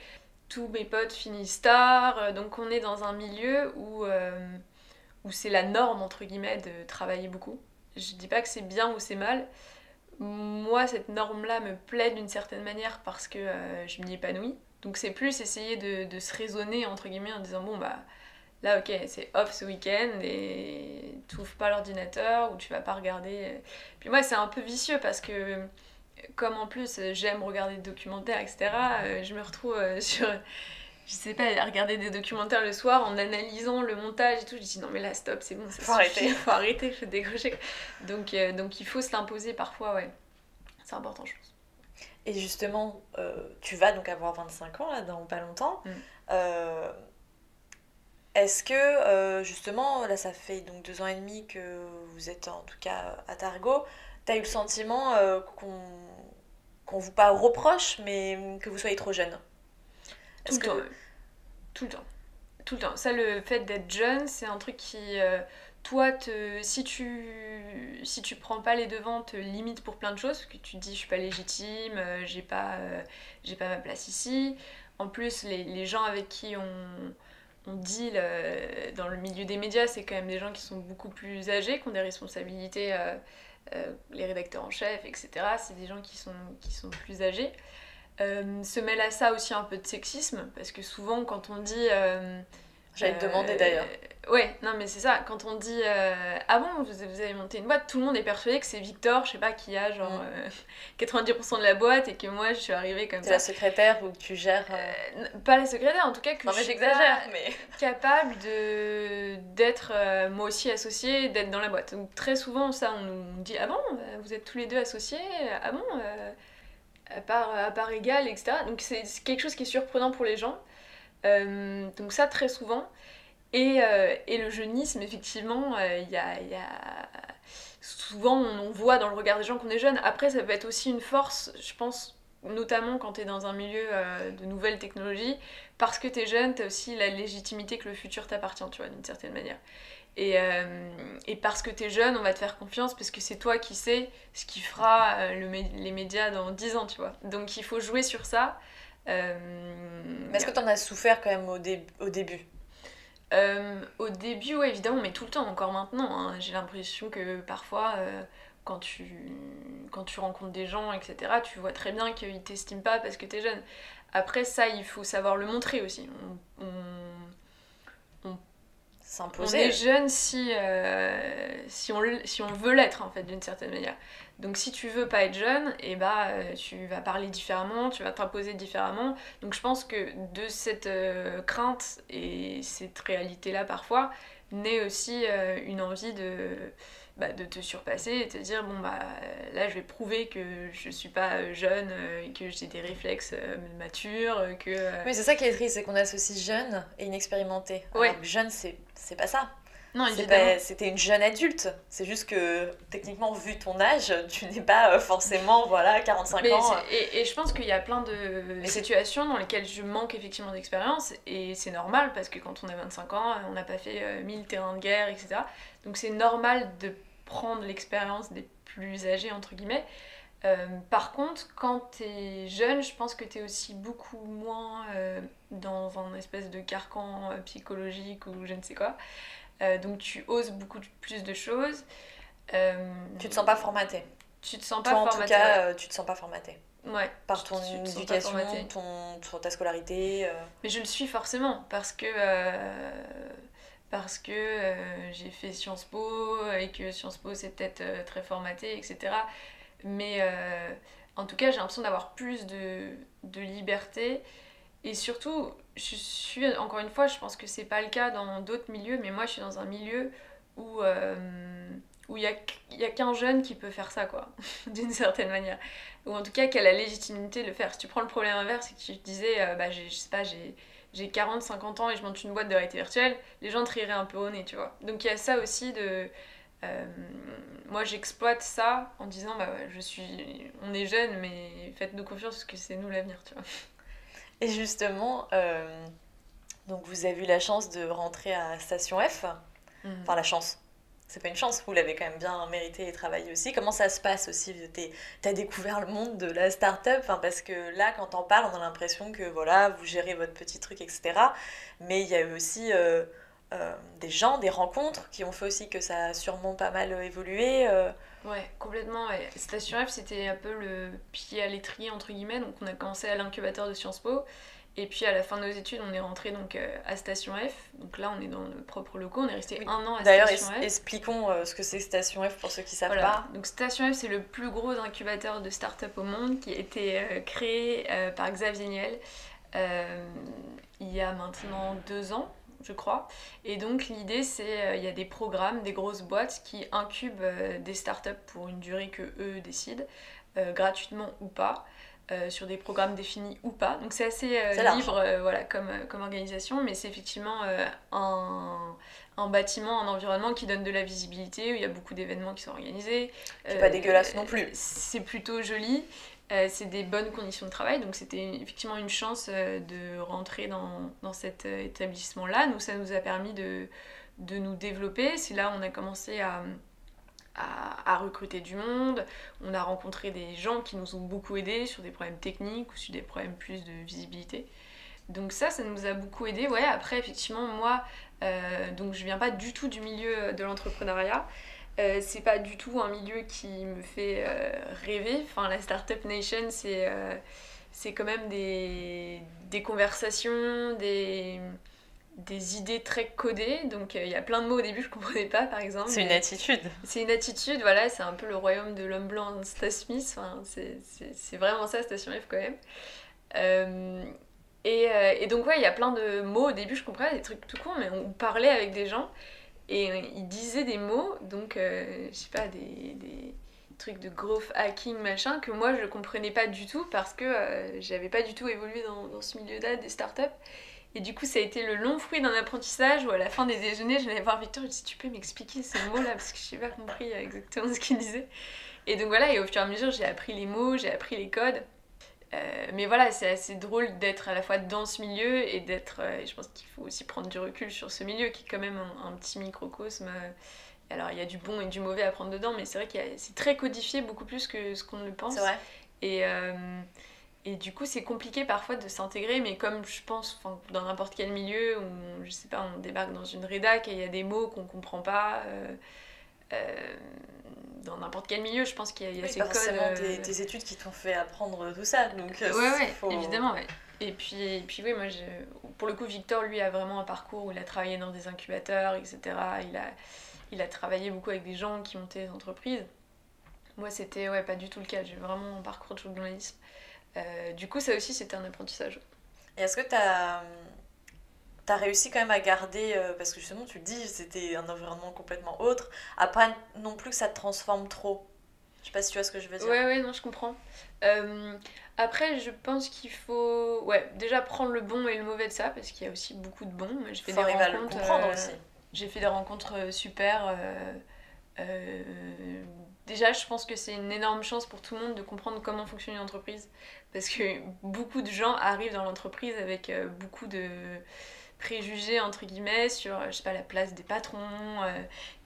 Tous mes potes finissent tard euh, donc on est dans un milieu où où c'est la norme entre guillemets de travailler beaucoup. Je dis pas que c'est bien ou c'est mal. Moi cette norme là me plaît d'une certaine manière parce que je m'y épanouis donc c'est plus essayer de, de se raisonner entre guillemets en disant bon bah là ok c'est off ce week-end et tu ouvres pas l'ordinateur ou tu vas pas regarder. Puis moi c'est un peu vicieux parce que comme en plus j'aime regarder des documentaires etc euh, je me retrouve euh, sur je sais pas à regarder des documentaires le soir en analysant le montage et tout. Je dis non mais là stop c'est bon ça Faut suffit, arrêter. faut arrêter faut décrocher. Donc euh, donc il faut se l'imposer parfois ouais. C'est important je pense Et justement, euh, tu vas donc avoir 25 ans là dans pas longtemps. Mm. Euh, Est-ce que euh, justement, là ça fait donc deux ans et demi que vous êtes en tout cas à Targo, t'as eu le sentiment qu'on qu'on vous pas reproche, mais que vous soyez trop jeune? Tout le temps. Tout le temps. Tout le temps. Ça, le fait d'être jeune, c'est un truc qui, toi, te, si, tu, si tu prends pas les devants, te limite pour plein de choses, parce que tu te dis, je suis pas légitime, euh, j'ai pas, euh, j'ai pas ma place ici. En plus, les, les gens avec qui on, on deal euh, dans le milieu des médias, c'est quand même des gens qui sont beaucoup plus âgés, qui ont des responsabilités, euh, les rédacteurs en chef, etc. C'est des gens qui sont, qui sont plus âgés. Se mêle à ça aussi un peu de sexisme, parce que souvent quand on dit... euh, J'allais te euh, demander d'ailleurs. Ouais, non mais c'est ça, quand on dit euh, Ah bon, vous, vous avez monté une boîte, tout le monde est persuadé que c'est Victor, je sais pas, qui a genre Mm. euh, 90% de la boîte et que moi je suis arrivée comme ça. la secrétaire ou que tu gères. euh, Euh, pas la secrétaire, en tout cas que Non je suis mais. capable de d'être euh, moi aussi associée, d'être dans la boîte. Donc très souvent ça on nous dit ah bon euh, vous êtes tous les deux associés, ah bon euh, à part à part égale etc. Donc c'est c'est quelque chose qui est surprenant pour les gens. Euh, donc ça très souvent. Et, euh, et le jeunisme effectivement euh, il y a, souvent on, voit dans le regard des gens qu'on est jeune. Après ça peut être aussi une force je pense notamment quand tu es dans un milieu de nouvelles technologies parce que tu es jeune, tu as aussi la légitimité que le futur t'appartient, tu vois, d'une certaine manière. Et, et parce que tu es jeune, on va te faire confiance parce que c'est toi qui sais ce qui fera les médias dans 10 ans, tu vois. Donc il faut jouer sur ça. Euh, est-ce que t'en as souffert quand même au, dé- au début? Euh, au début, ouais, évidemment, mais tout le temps, encore maintenant. hein. J'ai l'impression que parfois, euh, quand, tu, quand tu rencontres des gens, etc., tu vois très bien qu'ils t'estiment pas parce que t'es jeune. Après, ça, il faut savoir le montrer aussi. On, on- on S'imposer. est jeune si, euh, si, on, si on veut l'être, en fait, d'une certaine manière. Donc, si tu veux pas être jeune, et bah, euh, tu vas parler différemment, tu vas t'imposer différemment. Donc, je pense que de cette euh, crainte et cette réalité-là, parfois, naît aussi euh, une envie de, bah, de te surpasser et te dire bon, bah, là, je vais prouver que je suis pas jeune et que j'ai des réflexes euh, matures, que. Oui, c'est ça qui est triste, c'est qu'on associe jeune et inexpérimenté. Ouais. Alors que jeune, c'est pas ça. Non, C'était une jeune adulte. C'est juste que, techniquement, vu ton âge, tu n'es pas euh, forcément, voilà, 45 Mais ans. c'est- et, et je pense qu'il y a plein de situations dans lesquelles je manque effectivement d'expérience et c'est normal parce que quand on a 25 ans, on n'a pas fait euh, 1000 terrains de guerre, etc. Donc c'est normal de prendre l'expérience des plus âgés, entre guillemets. Euh, par contre, quand tu es jeune, je pense que tu es aussi beaucoup moins euh, dans un espèce de carcan euh, psychologique ou je ne sais quoi. Euh, donc tu oses beaucoup plus de choses. Euh, Tu te sens pas formaté. Tu te sens pas Toi, en formaté. tout cas, euh, tu te sens pas formaté. Ouais. Par ton Tu éducation, ton, ton- ta scolarité. euh. Mais je le suis forcément parce que euh, parce que euh, j'ai fait Sciences Po et que Sciences Po c'est peut-être euh, très formaté, etc. Mais euh, en tout cas, j'ai l'impression d'avoir plus de, de liberté. Et surtout, je suis, encore une fois, je pense que c'est pas le cas dans d'autres milieux, mais moi je suis dans un milieu où euh, où il y a, a qu'un jeune qui peut faire ça, quoi, d'une certaine manière. Ou en tout cas, qui a la légitimité de le faire. Si tu prends le problème inverse et que tu te disais, euh, bah, je sais pas, j'ai j'ai 40, 50 ans et je monte une boîte de réalité virtuelle, les gens te riraient un peu au nez, tu vois. Donc il y a ça aussi de. euh, moi j'exploite ça en disant, bah je suis. On est jeunes, mais faites-nous confiance parce que c'est nous l'avenir, tu vois. Et justement, euh, donc vous avez eu la chance de rentrer à Station F. Mhm. Enfin, la chance. C'est pas une chance, vous l'avez quand même bien mérité et travaillé aussi. Comment ça se passe aussi? T'as découvert le monde de la start-up? Enfin, Parce que là, quand on parle, on a l'impression que voilà, vous gérez votre petit truc, etc. Mais il y a eu aussi euh, euh, des gens, des rencontres qui ont fait aussi que ça a sûrement pas mal évolué. Ouais, complètement. ouais. Station F, c'était un peu le pied à l'étrier, entre guillemets. Donc, on a commencé à l'incubateur de Sciences Po. Et puis, à la fin de nos études, on est rentré donc, euh, à Station F. Donc là, on est dans nos propres locaux. On est resté un an à D'ailleurs, Station F. expliquons euh, ce que c'est Station F pour ceux qui savent Voilà. pas. Donc Station F, c'est le plus gros incubateur de start-up au monde qui a été euh, créé euh, par Xavier Niel il y a maintenant deux ans, je crois. Et donc l'idée, c'est euh, il y a des programmes, des grosses boîtes qui incubent euh, des start-up pour une durée que eux décident, euh, gratuitement ou pas. euh, sur des programmes définis ou pas. Donc c'est assez euh, C'est libre euh, voilà, comme, comme organisation, mais c'est effectivement un, un bâtiment, un environnement qui donne de la visibilité, où il y a beaucoup d'événements qui sont organisés. Qui est pas dégueulasse non plus. C'est plutôt joli. Euh, c'est des bonnes conditions de travail, donc c'était effectivement une chance euh, de rentrer dans, dans cet euh, établissement-là. Nous, ça nous a permis de, de nous développer. C'est là où on a commencé à, à, à recruter du monde. On a rencontré des gens qui nous ont beaucoup aidés sur des problèmes techniques ou sur des problèmes plus de visibilité. Donc ça, ça nous a beaucoup aidé. Ouais, après, effectivement, moi, donc je viens pas du tout du milieu de l'entrepreneuriat. Euh, c'est pas du tout un milieu qui me fait euh, rêver. Enfin, la Startup Nation, c'est euh, c'est quand même des, des conversations, des, des idées très codées. Donc, euh, il y a plein de mots au début je comprenais pas, par exemple. C'est une attitude. c'est une attitude, voilà, c'est un peu le royaume de l'homme blanc Stan Smith, enfin, c'est- vraiment ça, Station F quand même. Et, et donc, ouais, il y a plein de mots, au début je comprenais des trucs tout courts, mais on parlait avec des gens et euh, ils disaient des mots, donc, euh, je sais pas, des, des trucs de growth hacking, machin, que moi je comprenais pas du tout parce que euh, j'avais pas du tout évolué dans, dans ce milieu-là des startups. Et du coup, ça a été le long fruit d'un apprentissage où à la fin des déjeuners, je venais voir Victor, je lui dis Tu peux m'expliquer ces mots-là? Parce que je n'ai pas compris exactement ce qu'il disait. Et donc voilà, et au fur et à mesure, j'ai appris les mots, j'ai appris les codes. Euh, mais voilà, c'est assez drôle d'être à la fois dans ce milieu et d'être. euh, je pense qu'il faut aussi prendre du recul sur ce milieu qui est quand même un, un petit microcosme. euh, Alors il y a du bon et du mauvais à prendre dedans, mais c'est vrai que c'est très codifié beaucoup plus que ce qu'on ne le pense. C'est vrai. Et, euh, et du coup, c'est compliqué parfois de s'intégrer, mais comme je pense dans n'importe quel milieu où, je sais pas, on débarque dans une rédac et il y a des mots qu'on comprend pas. Euh, dans n'importe quel milieu, je pense qu'il y a, il y a Oui, ces codes. forcément euh, tes, tes études qui t'ont fait apprendre tout ça. Donc, euh, Ouais, ouais, faut- évidemment, ouais. Et puis, et puis oui, moi, je... pour le coup, Victor, lui, a vraiment un parcours où il a travaillé dans des incubateurs, etc. Il a, il a travaillé beaucoup avec des gens qui montaient des entreprises. Moi, c'était ouais, pas du tout le cas. J'ai vraiment un parcours de journalisme. Euh, du coup, ça aussi, c'était un apprentissage. Et est-ce que tu as, réussi quand même à garder, euh, parce que justement tu le dis, c'était un environnement complètement autre, à pas non plus que ça te transforme trop Je sais pas si tu vois ce que je veux dire. Ouais, ouais, non, je comprends. Euh, après, je pense qu'il faut ouais, déjà prendre le bon et le mauvais de ça, parce qu'il y a aussi beaucoup de bons. J'ai fait euh. J'ai fait des rencontres euh, super. euh, déjà, je pense que c'est une énorme chance pour tout le monde de comprendre comment fonctionne une entreprise. Parce que beaucoup de gens arrivent dans l'entreprise avec beaucoup de, préjugés entre guillemets sur je sais pas la place des patrons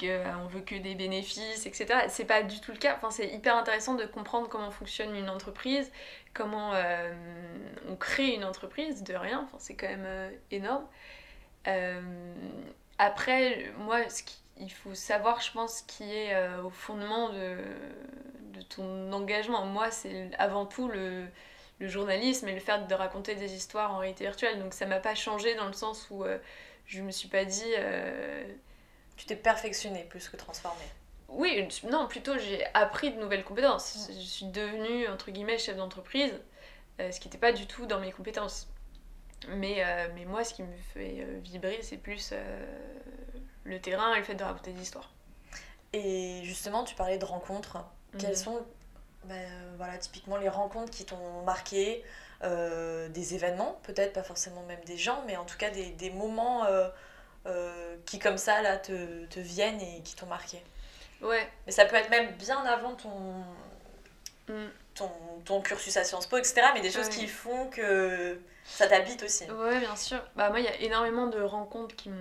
qu'on veut que des bénéfices etc c'est pas du tout le cas. Enfin c'est hyper intéressant de comprendre comment fonctionne une entreprise comment on crée une entreprise de rien. Enfin c'est quand même énorme. Après moi ce qui il faut savoir, je pense, qui est euh, au fondement de, de, ton engagement. Moi, c'est avant tout le, le, journalisme et le fait de raconter des histoires en réalité virtuelle. Donc ça m'a pas changé dans le sens où euh, je me suis pas dit... Euh, tu t'es perfectionné plus que transformé. Oui, non, plutôt j'ai appris de nouvelles compétences. Mm. Je suis devenue, entre guillemets, chef d'entreprise, ce qui n'était pas du tout dans mes compétences. Mais, mais moi, ce qui me fait vibrer, c'est plus le terrain et le fait de raconter des histoires. Et justement, tu parlais de rencontres. Quelles mhm. sont ben, voilà, typiquement les rencontres qui t'ont marqué euh, Des événements, peut-être pas forcément même des gens, mais en tout cas des, des moments euh, euh, qui comme ça là te, te viennent et qui t'ont marqué. Ouais. Mais ça peut être même bien avant ton, mm. ton, ton, cursus à Sciences Po, etc. Mais des choses qui font que ça t'habite aussi. Ouais, bien sûr. Bah, moi, il y a énormément de rencontres qui m'ont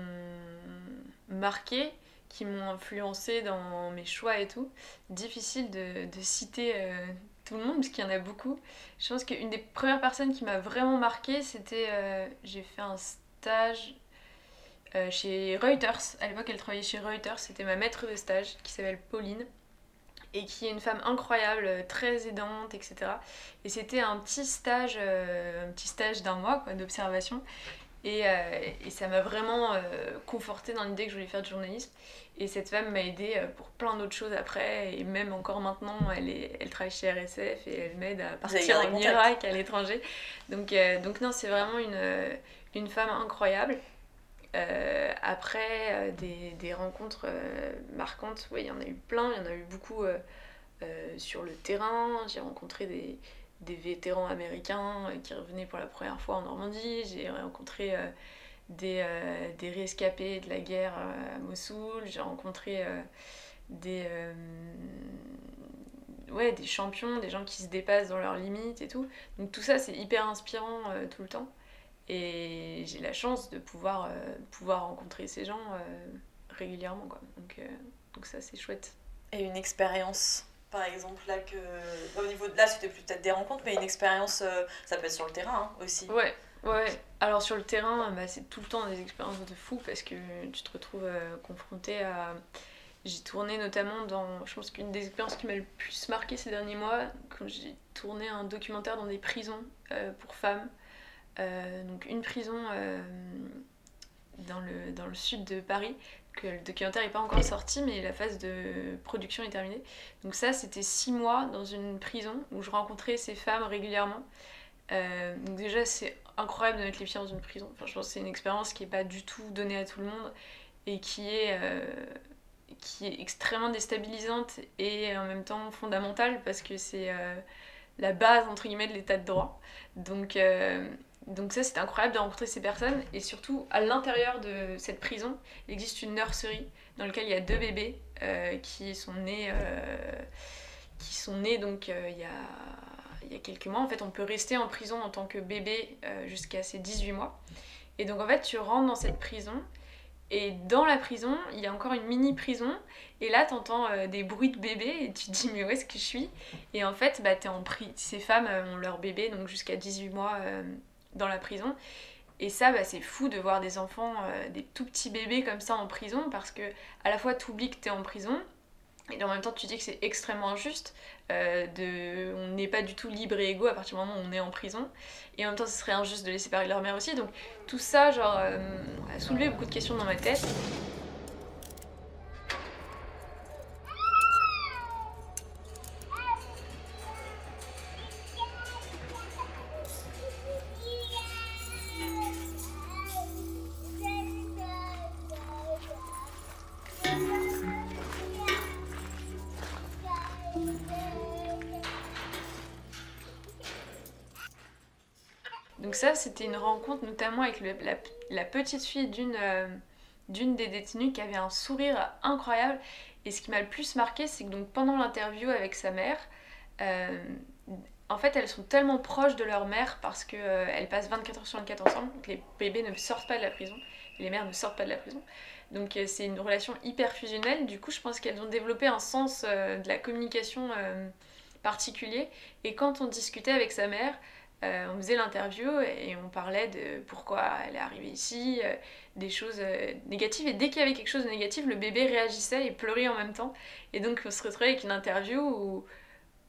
marqué, qui m'ont influencé dans mes choix et tout. Difficile de, de citer euh, tout le monde, parce qu'il y en a beaucoup. Je pense qu'une des premières personnes qui m'a vraiment marqué, c'était. Euh, j'ai fait un stage euh, chez Reuters. À l'époque, elle travaillait chez Reuters. C'était ma maître de stage qui s'appelle Pauline et qui est une femme incroyable, très aidante, etc. Et c'était un petit stage, un petit stage d'un mois d'observation. Et, euh, et, ça m'a vraiment euh, conforté dans l'idée que je voulais faire du journalisme. Et cette femme m'a aidée euh, pour plein d'autres choses après. Et même encore maintenant, elle, est, elle travaille chez RSF et elle m'aide à partir en Irak, à l'étranger. Donc, donc non, c'est vraiment une, une femme incroyable. après, des, des rencontres marquantes, oui, il y en a eu plein. Il y en a eu beaucoup sur le terrain. J'ai rencontré des des vétérans américains euh, qui revenaient pour la première fois en Normandie. J'ai rencontré euh, des, euh, des, rescapés de la guerre à Mossoul. J'ai rencontré des, ouais, des champions, des gens qui se dépassent dans leurs limites et tout. Donc tout ça, c'est hyper inspirant tout le temps. Et j'ai la chance de pouvoir, pouvoir rencontrer ces gens régulièrement. Quoi. Donc, donc ça, c'est chouette. Et une expérience par exemple, là, que. Au niveau de là, c'était peut-être des rencontres, mais une expérience, euh, ça peut être sur le terrain hein, aussi. Ouais, ouais. Alors, sur le terrain, bah, c'est tout le temps des expériences de fou parce que tu te retrouves euh, confronté à. J'ai tourné notamment dans. Je pense qu'une des expériences qui m'a le plus marqué ces derniers mois, quand j'ai tourné un documentaire dans des prisons euh, pour femmes. donc, une prison dans, le, dans le sud de Paris le documentaire n'est pas encore sorti, mais la phase de production est terminée. Donc ça, c'était six mois dans une prison où je rencontrais ces femmes régulièrement. Euh, donc déjà, c'est incroyable de mettre les pieds dans une prison. Enfin, je pense que c'est une expérience qui n'est pas du tout donnée à tout le monde et qui est, euh, qui est extrêmement déstabilisante et en même temps fondamentale parce que c'est euh, la base, entre guillemets, de l'état de droit. Donc donc ça, c'était incroyable de rencontrer ces personnes. Et surtout, à l'intérieur de cette prison, il existe une nurserie dans laquelle il y a deux bébés euh, qui sont nés, euh, qui sont nés donc euh, il, y a, il y a quelques mois. En fait, on peut rester en prison en tant que bébé jusqu'à ses 18 mois. Et donc en fait, tu rentres dans cette prison. Et dans la prison, il y a encore une mini prison. Et là, tu entends des bruits de bébés et tu te dis, mais où est-ce que je suis? Et en fait, bah, es en ces femmes ont leur bébé, donc jusqu'à 18 mois, dans la prison. Et ça, bah, c'est fou de voir des enfants, euh, des tout petits bébés comme ça en prison, parce que à la fois tu oublies que tu es en prison, et en même temps tu dis que c'est extrêmement injuste, euh, de... on n'est pas du tout libre et égaux à partir du moment où on est en prison, et en même temps ce serait injuste de les séparer de leur mère aussi. Donc tout ça, genre, euh, a soulevé beaucoup de questions dans ma tête. Ça, c'était une rencontre notamment avec la, petite fille d'une euh, d'une des détenues qui avait un sourire incroyable. Et ce qui m'a le plus marqué, c'est que donc pendant l'interview avec sa mère, euh, en fait, elles sont tellement proches de leur mère parce qu'elles passent 24 heures sur 24 ensemble, que les bébés ne sortent pas de la prison, et les mères ne sortent pas de la prison. Donc euh, c'est une relation hyper fusionnelle. Du coup, je pense qu'elles ont développé un sens euh, de la communication euh, particulier. Et quand on discutait avec sa mère, on faisait l'interview et on parlait de pourquoi elle est arrivée ici, des choses négatives. Et dès qu'il y avait quelque chose de négatif, le bébé réagissait et pleurait en même temps. Et donc on se retrouvait avec une interview où,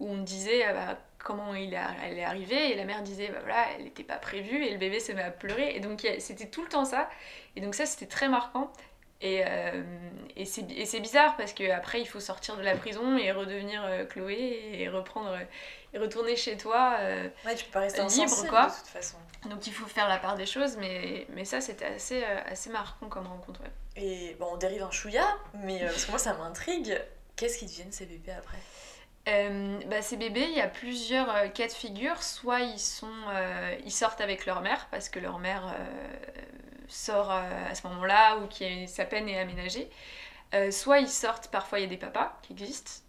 on disait ah bah, comment il elle est arrivée et la mère disait bah voilà elle n'était pas prévue et le bébé se met à pleurer et donc c'était tout le temps ça et donc ça c'était très marquant et, euh, et c'est bizarre parce qu'après il faut sortir de la prison et redevenir euh, Chloé et reprendre et retourner chez toi euh, ouais, tu peux pas rester libre quoi. De toute façon. Donc il faut faire la part des choses, mais, mais ça c'était assez, assez marquant comme rencontre. Et bon, on dérive un chouïa, mais parce que moi ça m'intrigue. Qu'est-ce qui deviennent ces bébés après? Bah, ces bébés, il y a plusieurs cas de figure. Soit ils, sont, ils sortent avec leur mère parce que leur mère sort euh, à ce moment-là ou qui sa peine est aménagée. Euh, soit ils sortent, parfois il y a des papas qui existent.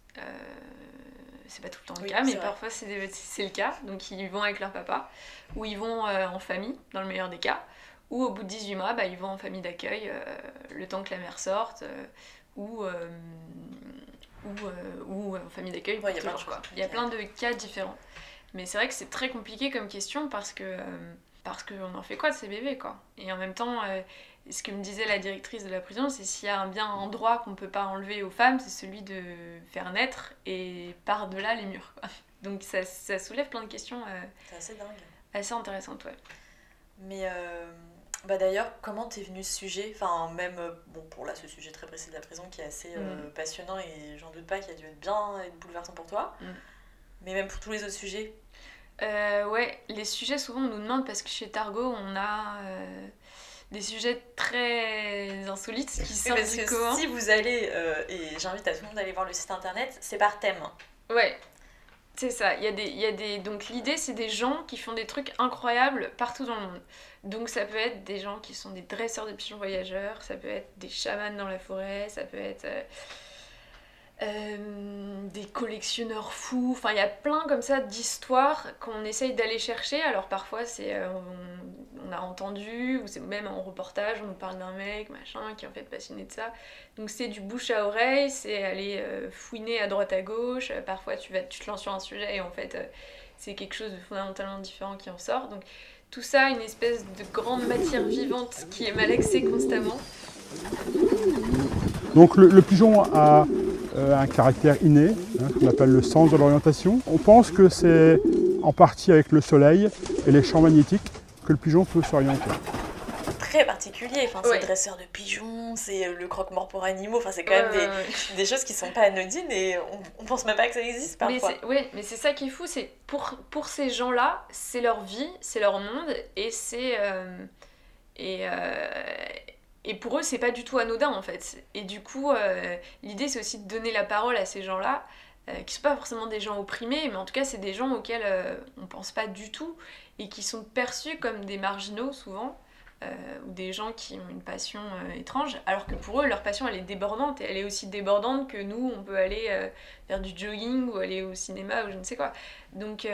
Euh, c'est pas tout le temps le cas, mais parfois c'est le cas. Donc ils vont avec leur papa, ou ils vont en famille, dans le meilleur des cas, ou au bout de 18 mois, bah, ils vont en famille d'accueil le temps que la mère sorte, ou, ou, ou en famille d'accueil. plein il y a plein de cas différents. Mais c'est vrai que c'est très compliqué comme question parce que parce qu'on en fait quoi de ces bébés, quoi? Et en même temps, euh, ce que me disait la directrice de la prison, c'est s'il y a un bien un droit qu'on peut pas enlever aux femmes, c'est celui de faire naître et par-delà les murs, quoi. Donc ça, ça, soulève plein de questions. Euh, c'est assez dingue. Assez intéressantes, ouais. Mais euh, bah d'ailleurs, comment t'es venu ce sujet? Enfin, même, bon, pour là, ce sujet très précis de la prison qui est assez mm. passionnant et j'en doute pas qu'il a dû être bien et bouleversant pour toi. Mm. Mais même pour tous les autres sujets, euh, ouais, les sujets, souvent on nous demande parce que chez Targo, on a euh, des sujets très insolites qui sortent parce du que Si vous allez, euh, et j'invite à tout le monde d'aller voir le site internet, c'est par thème. Ouais, c'est ça. Il y a des, il y a des... Donc l'idée, c'est des gens qui font des trucs incroyables partout dans le monde. Donc ça peut être des gens qui sont des dresseurs de pigeons voyageurs, ça peut être des chamans dans la forêt, ça peut être euh, des collectionneurs fous. Enfin, il y a plein comme ça d'histoires qu'on essaye d'aller chercher. Alors parfois, c'est euh, on, a entendu, ou c'est même en reportage, on nous parle d'un mec, machin, qui est en fait passionné de ça. Donc c'est du bouche à oreille, c'est aller euh, fouiner à droite à gauche. Parfois, tu, vas, tu te lances sur un sujet et en fait, c'est quelque chose de fondamentalement différent qui en sort. Donc tout ça, une espèce de grande matière vivante qui est malaxée constamment. Donc le, pigeon a un caractère inné, hein, qu'on appelle le sens de l'orientation. On pense que c'est en partie avec le soleil et les champs magnétiques que le pigeon peut s'orienter. Très particulier, enfin, c'est le dresseur de pigeons, c'est le croque-mort pour animaux, enfin, c'est quand même des, des, choses qui sont pas anodines et on, on pense même pas que ça existe parfois. oui, mais c'est ça qui est fou, c'est pour, pour ces gens-là, c'est leur vie, c'est leur monde et c'est. Euh, et, euh, et pour eux, c'est pas du tout anodin en fait. Et du coup, euh, l'idée c'est aussi de donner la parole à ces gens-là, euh, qui sont pas forcément des gens opprimés, mais en tout cas, c'est des gens auxquels euh, on pense pas du tout et qui sont perçus comme des marginaux souvent, ou des gens qui ont une passion étrange, alors que pour eux, leur passion elle est débordante et elle est aussi débordante que nous, on peut aller faire du jogging ou aller au cinéma ou je ne sais quoi. Donc,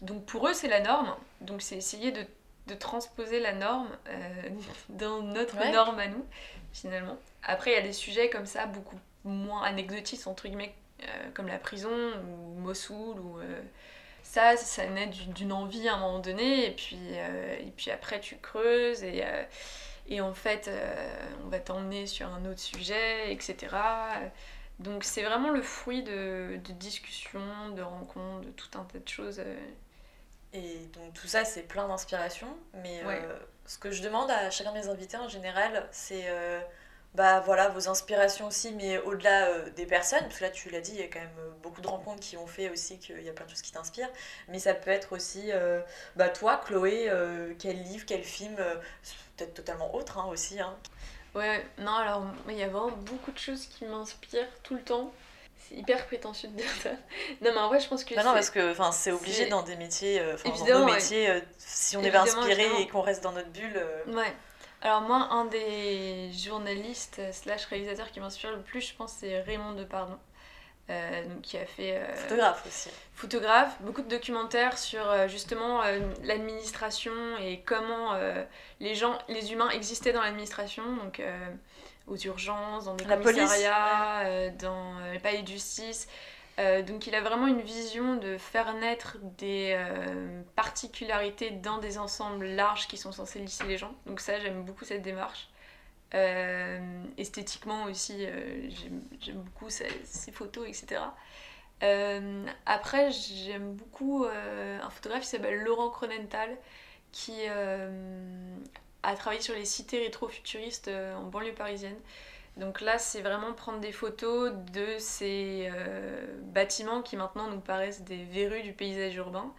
donc pour eux, c'est la norme. Donc c'est essayer de de transposer la norme euh, dans notre norme à nous, finalement. Après, il y a des sujets comme ça, beaucoup moins anecdotiques, entre guillemets, euh, comme la prison ou Mossoul, ou euh, ça, ça naît d'une envie à un moment donné, et puis, et puis après, tu creuses, et, et en fait, on va t'emmener sur un autre sujet, etc. Donc c'est vraiment le fruit de, de discussions, de rencontres, de tout un tas de choses et donc tout ça, c'est plein d'inspiration. Mais euh, ce que je demande à chacun de mes invités en général, c'est euh, bah voilà vos inspirations aussi, mais au-delà euh, des personnes, parce que là tu l'as dit, il y a quand même beaucoup de rencontres qui ont fait aussi qu'il y a plein de choses qui t'inspirent. Mais ça peut être aussi, bah toi, Chloé, quel livre, quel film, peut-être totalement autre hein, aussi. Hein. Ouais, non, alors il y a vraiment beaucoup de choses qui m'inspirent tout le temps. C'est hyper prétentieux de dire ça. Non, mais en vrai, je pense que. Bah non, parce que c'est obligé dans des métiers. Euh, dans nos métiers, euh, si on est bien inspiré et qu'on reste dans notre bulle. Euh. Ouais. Alors, moi, un des journalistes slash réalisateurs qui m'inspire le plus, je pense, c'est Raymond Depardon. euh, donc qui a fait... euh, Photographe aussi. photographe, beaucoup de documentaires sur euh, justement l'administration et comment les gens, les humains existaient dans l'administration, donc aux urgences, dans des La police, commissariats, euh, dans euh, les palais de justice. Euh, donc il a vraiment une vision de faire naître des particularités dans des ensembles larges qui sont censés lisser les gens. Donc ça, j'aime beaucoup cette démarche. Euh, esthétiquement aussi, euh, j'aime beaucoup ces, ces photos, etc. Euh, après, j'aime beaucoup un photographe qui s'appelle Laurent Cronenthal, qui a travaillé sur les cités rétro-futuristes euh, en banlieue parisienne. Donc là, c'est vraiment prendre des photos de ces euh, bâtiments qui maintenant nous paraissent des verrues du paysage urbain,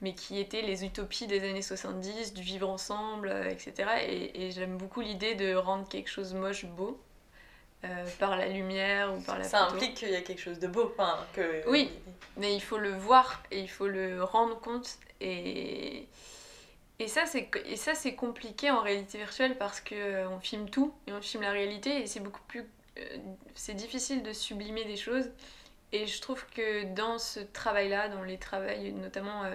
mais qui étaient les utopies des années 70, du vivre ensemble, euh, etc. Et, et j'aime beaucoup l'idée de rendre quelque chose moche beau. euh, par la lumière ou par la Ça photo. implique qu'il y a quelque chose de beau. Enfin, que... Oui, mais il faut le voir et il faut le rendre compte. Et, et ça, c'est compliqué en réalité virtuelle parce que euh, filme tout et on filme la réalité et c'est beaucoup plus. euh, c'est difficile de sublimer des choses. Et je trouve que dans ce travail-là, dans les travails, notamment euh,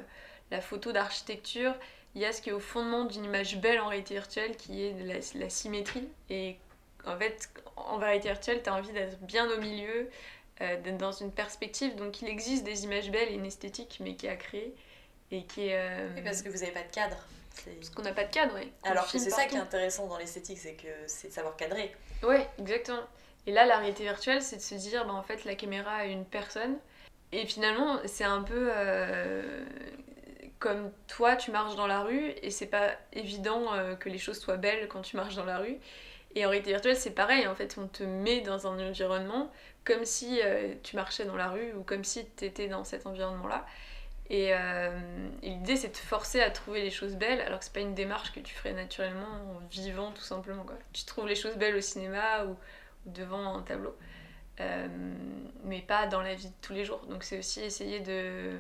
la photo d'architecture, il y a ce qui est au fondement d'une image belle en réalité virtuelle qui est la, symétrie. Et en fait, en réalité virtuelle, tu as envie d'être bien au milieu, euh, d'être dans une perspective. Donc il existe des images belles et une esthétique, mais qui à créer et qui est. euh, Oui, parce que vous n'avez pas de cadre. Parce qu'on n'a pas de cadre, qu'on Alors que c'est ça qui est intéressant dans l'esthétique, c'est que c'est de savoir cadrer. Ouais, exactement. Et là, la réalité virtuelle, c'est de se dire, bah, en fait, la caméra a une personne. Et finalement, c'est un peu euh, comme toi, tu marches dans la rue et c'est pas évident euh, que les choses soient belles quand tu marches dans la rue. Et en réalité virtuelle, c'est pareil. En fait, on te met dans un environnement comme si euh, tu marchais dans la rue ou comme si tu étais dans cet environnement-là. Et, euh, et l'idée, c'est de te forcer à trouver les choses belles, alors que c'est pas une démarche que tu ferais naturellement en vivant tout simplement. Quoi. Tu trouves les choses belles au cinéma ou, devant un tableau, Euh, mais pas dans la vie de tous les jours. Donc c'est aussi essayer de,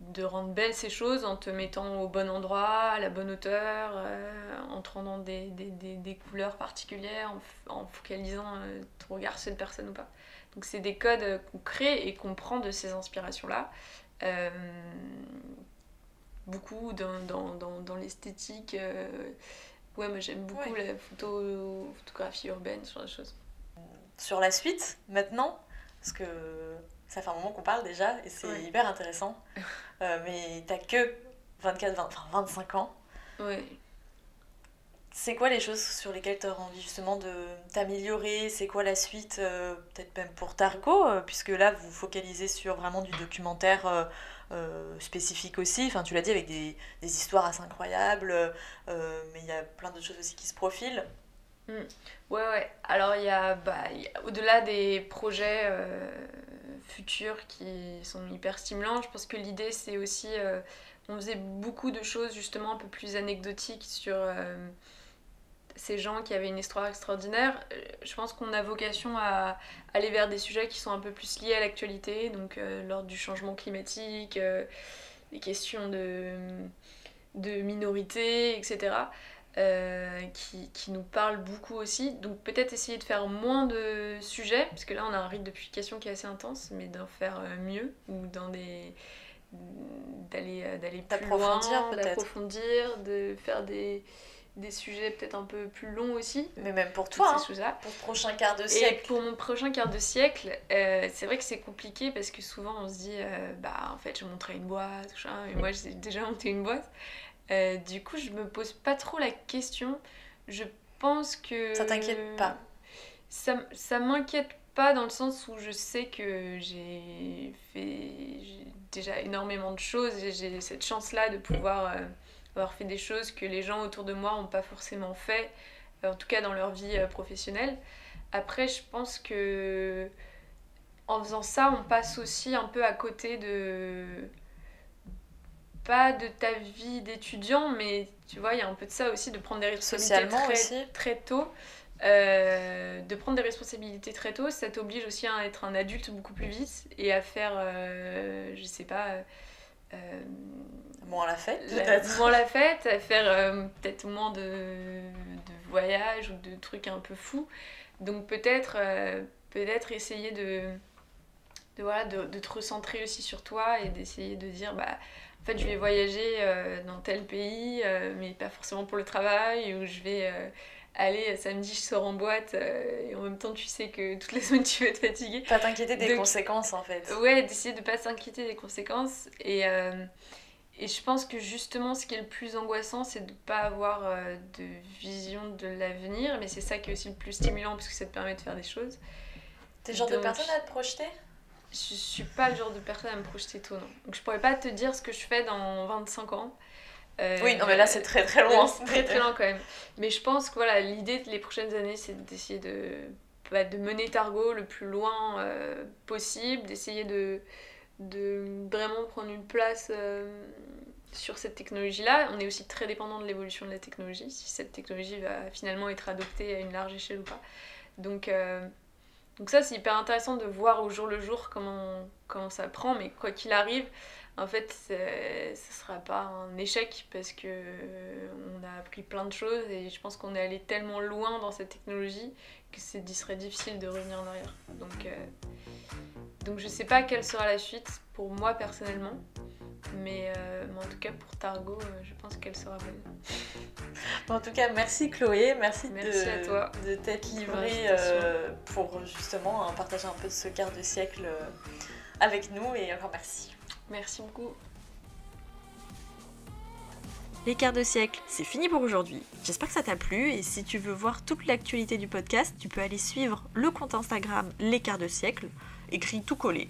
de rendre belles ces choses en te mettant au bon endroit, à la bonne hauteur, euh, en te rendant des, des, des, couleurs particulières, en, en focalisant ton regard sur une personne ou pas. Donc c'est des codes qu'on crée et qu'on prend de ces inspirations-là. Euh, beaucoup dans, dans, dans, dans l'esthétique. euh, ouais, moi j'aime beaucoup la photo, photographie urbaine, ce genre de choses. Sur la suite, maintenant, parce que ça fait un moment qu'on parle déjà et c'est Ouais. hyper intéressant, Euh, mais t'as que 24, 20, enfin 25 ans. Ouais. C'est quoi les choses sur lesquelles tu as envie justement de t'améliorer? C'est quoi la suite euh, Peut-être même pour Targo, euh, puisque là vous focalisez sur vraiment du documentaire euh, spécifique aussi. Enfin, tu l'as dit avec des, des histoires assez incroyables, mais il y a plein d'autres choses aussi qui se profilent. Mm. Ouais, ouais. Alors, il y a, bah, au-delà des projets futurs qui sont hyper stimulants, je pense que l'idée, c'est aussi. on faisait beaucoup de choses, justement, un peu plus anecdotiques sur ces gens qui avaient une histoire extraordinaire. Euh, Je pense qu'on a vocation à aller vers des sujets qui sont un peu plus liés à l'actualité, donc euh, lors du changement climatique, euh, les questions de, de minorités, etc euh, qui, qui nous parle beaucoup aussi. Donc peut-être essayer de faire moins de sujets, parce que là on a un rythme de publication qui est assez intense, mais d'en faire mieux, ou dans des d'aller d'aller plus loin, d'approfondir, de faire des, des sujets peut-être un peu plus longs aussi. Mais même pour toi, ces hein, pour ce prochain quart de Et siècle. pour mon prochain quart de siècle, euh, c'est vrai que c'est compliqué parce que souvent on se dit, euh, bah en fait je monterai une boîte, ça, et moi j'ai déjà monté une boîte. Euh, du coup je me pose pas trop la question. Je pense que... Ça t'inquiète pas Ça, ça m'inquiète pas dans le sens où je sais que j'ai fait déjà énormément de choses et j'ai cette chance-là de pouvoir avoir fait des choses que les gens autour de moi n'ont pas forcément fait, en tout cas dans leur vie euh, professionnelle. Après, je pense que en faisant ça, on passe aussi un peu à côté de pas de ta vie d'étudiant, mais tu vois, il y a un peu de ça aussi, de prendre des responsabilités très, aussi. très tôt. Euh, de prendre des responsabilités très tôt, ça t'oblige aussi à être un adulte beaucoup plus vite et à faire, euh, je sais pas, euh, Moins la fête, la- peut-être. moins la fête, à faire euh, peut-être moins de, de voyages ou de trucs un peu fous. Donc peut-être euh, peut-être essayer de de, voilà, de, de, te recentrer aussi sur toi et d'essayer de dire bah, en fait je vais voyager euh, dans tel pays mais pas forcément pour le travail ou je vais aller samedi je sors en boîte et en même temps tu sais que toutes les semaines tu vas être fatiguée. Pas t'inquiéter des Donc, conséquences en fait. Ouais, d'essayer de pas s'inquiéter des conséquences et et je pense que justement, ce qui est le plus angoissant, c'est de ne pas avoir de vision de l'avenir, mais c'est ça qui est aussi le plus stimulant parce que ça te permet de faire des choses. T'es le genre de personne à te projeter? Je suis pas le genre de personne à me projeter tôt, non. Donc je pourrais pas te dire ce que je fais dans 25 ans. Euh, oui, non, mais là c'est très très loin. C'est très très loin quand même. Mais je pense que voilà, l'idée les prochaines années, c'est d'essayer de, bah, de mener Targo le plus loin euh, possible, d'essayer de, de vraiment prendre une place euh, sur cette technologie-là. On est aussi très dépendant de l'évolution de la technologie, si cette technologie va finalement être adoptée à une large échelle ou pas. Donc, euh, donc ça, c'est hyper intéressant de voir au jour le jour comment, comment ça prend, mais quoi qu'il arrive, en fait, ce sera pas un échec parce que euh, on a appris plein de choses et je pense qu'on est allé tellement loin dans cette technologie que ce serait difficile de revenir en arrière. Donc, donc je sais pas quelle sera la suite pour moi personnellement, mais, euh, mais en tout cas pour Targo, je pense qu'elle sera bonne. en tout cas, merci Chloé, merci, merci de, à toi de t'être livrée pour justement hein, partager un peu ce quart de siècle avec nous et encore merci. Merci beaucoup. Les quarts de siècle, c'est fini pour aujourd'hui. J'espère que ça t'a plu et si tu veux voir toute l'actualité du podcast, tu peux aller suivre le compte Instagram Les quarts de siècle, écrit tout collé.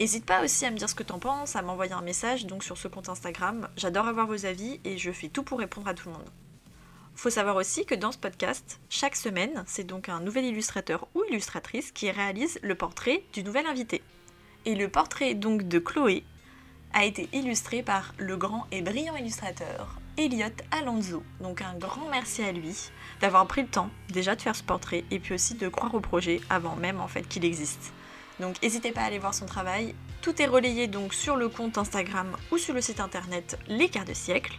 N'hésite pas aussi à me dire ce que t'en penses, à m'envoyer un message donc sur ce compte Instagram. J'adore avoir vos avis et je fais tout pour répondre à tout le monde. Faut savoir aussi que dans ce podcast, chaque semaine, c'est donc un nouvel illustrateur ou illustratrice qui réalise le portrait du nouvel invité. Et le portrait donc de Chloé a été illustré par le grand et brillant illustrateur Elliot Alonso. Donc un grand merci à lui d'avoir pris le temps déjà de faire ce portrait et puis aussi de croire au projet avant même en fait qu'il existe. Donc n'hésitez pas à aller voir son travail. Tout est relayé donc sur le compte Instagram ou sur le site internet Les Quarts de siècle.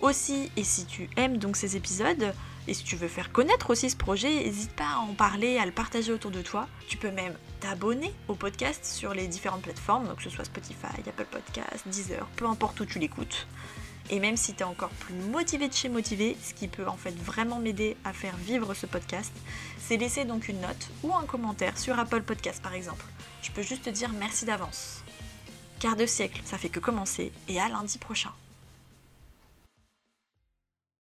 Aussi, et si tu aimes donc ces épisodes, et si tu veux faire connaître aussi ce projet, n'hésite pas à en parler, à le partager autour de toi. Tu peux même t'abonner au podcast sur les différentes plateformes, donc que ce soit Spotify, Apple Podcast, Deezer, peu importe où tu l'écoutes. Et même si tu es encore plus motivé de chez motivé, ce qui peut en fait vraiment m'aider à faire vivre ce podcast, c'est laisser donc une note ou un commentaire sur Apple Podcast par exemple. Je peux juste te dire merci d'avance. Quart de siècle, ça fait que commencer et à lundi prochain.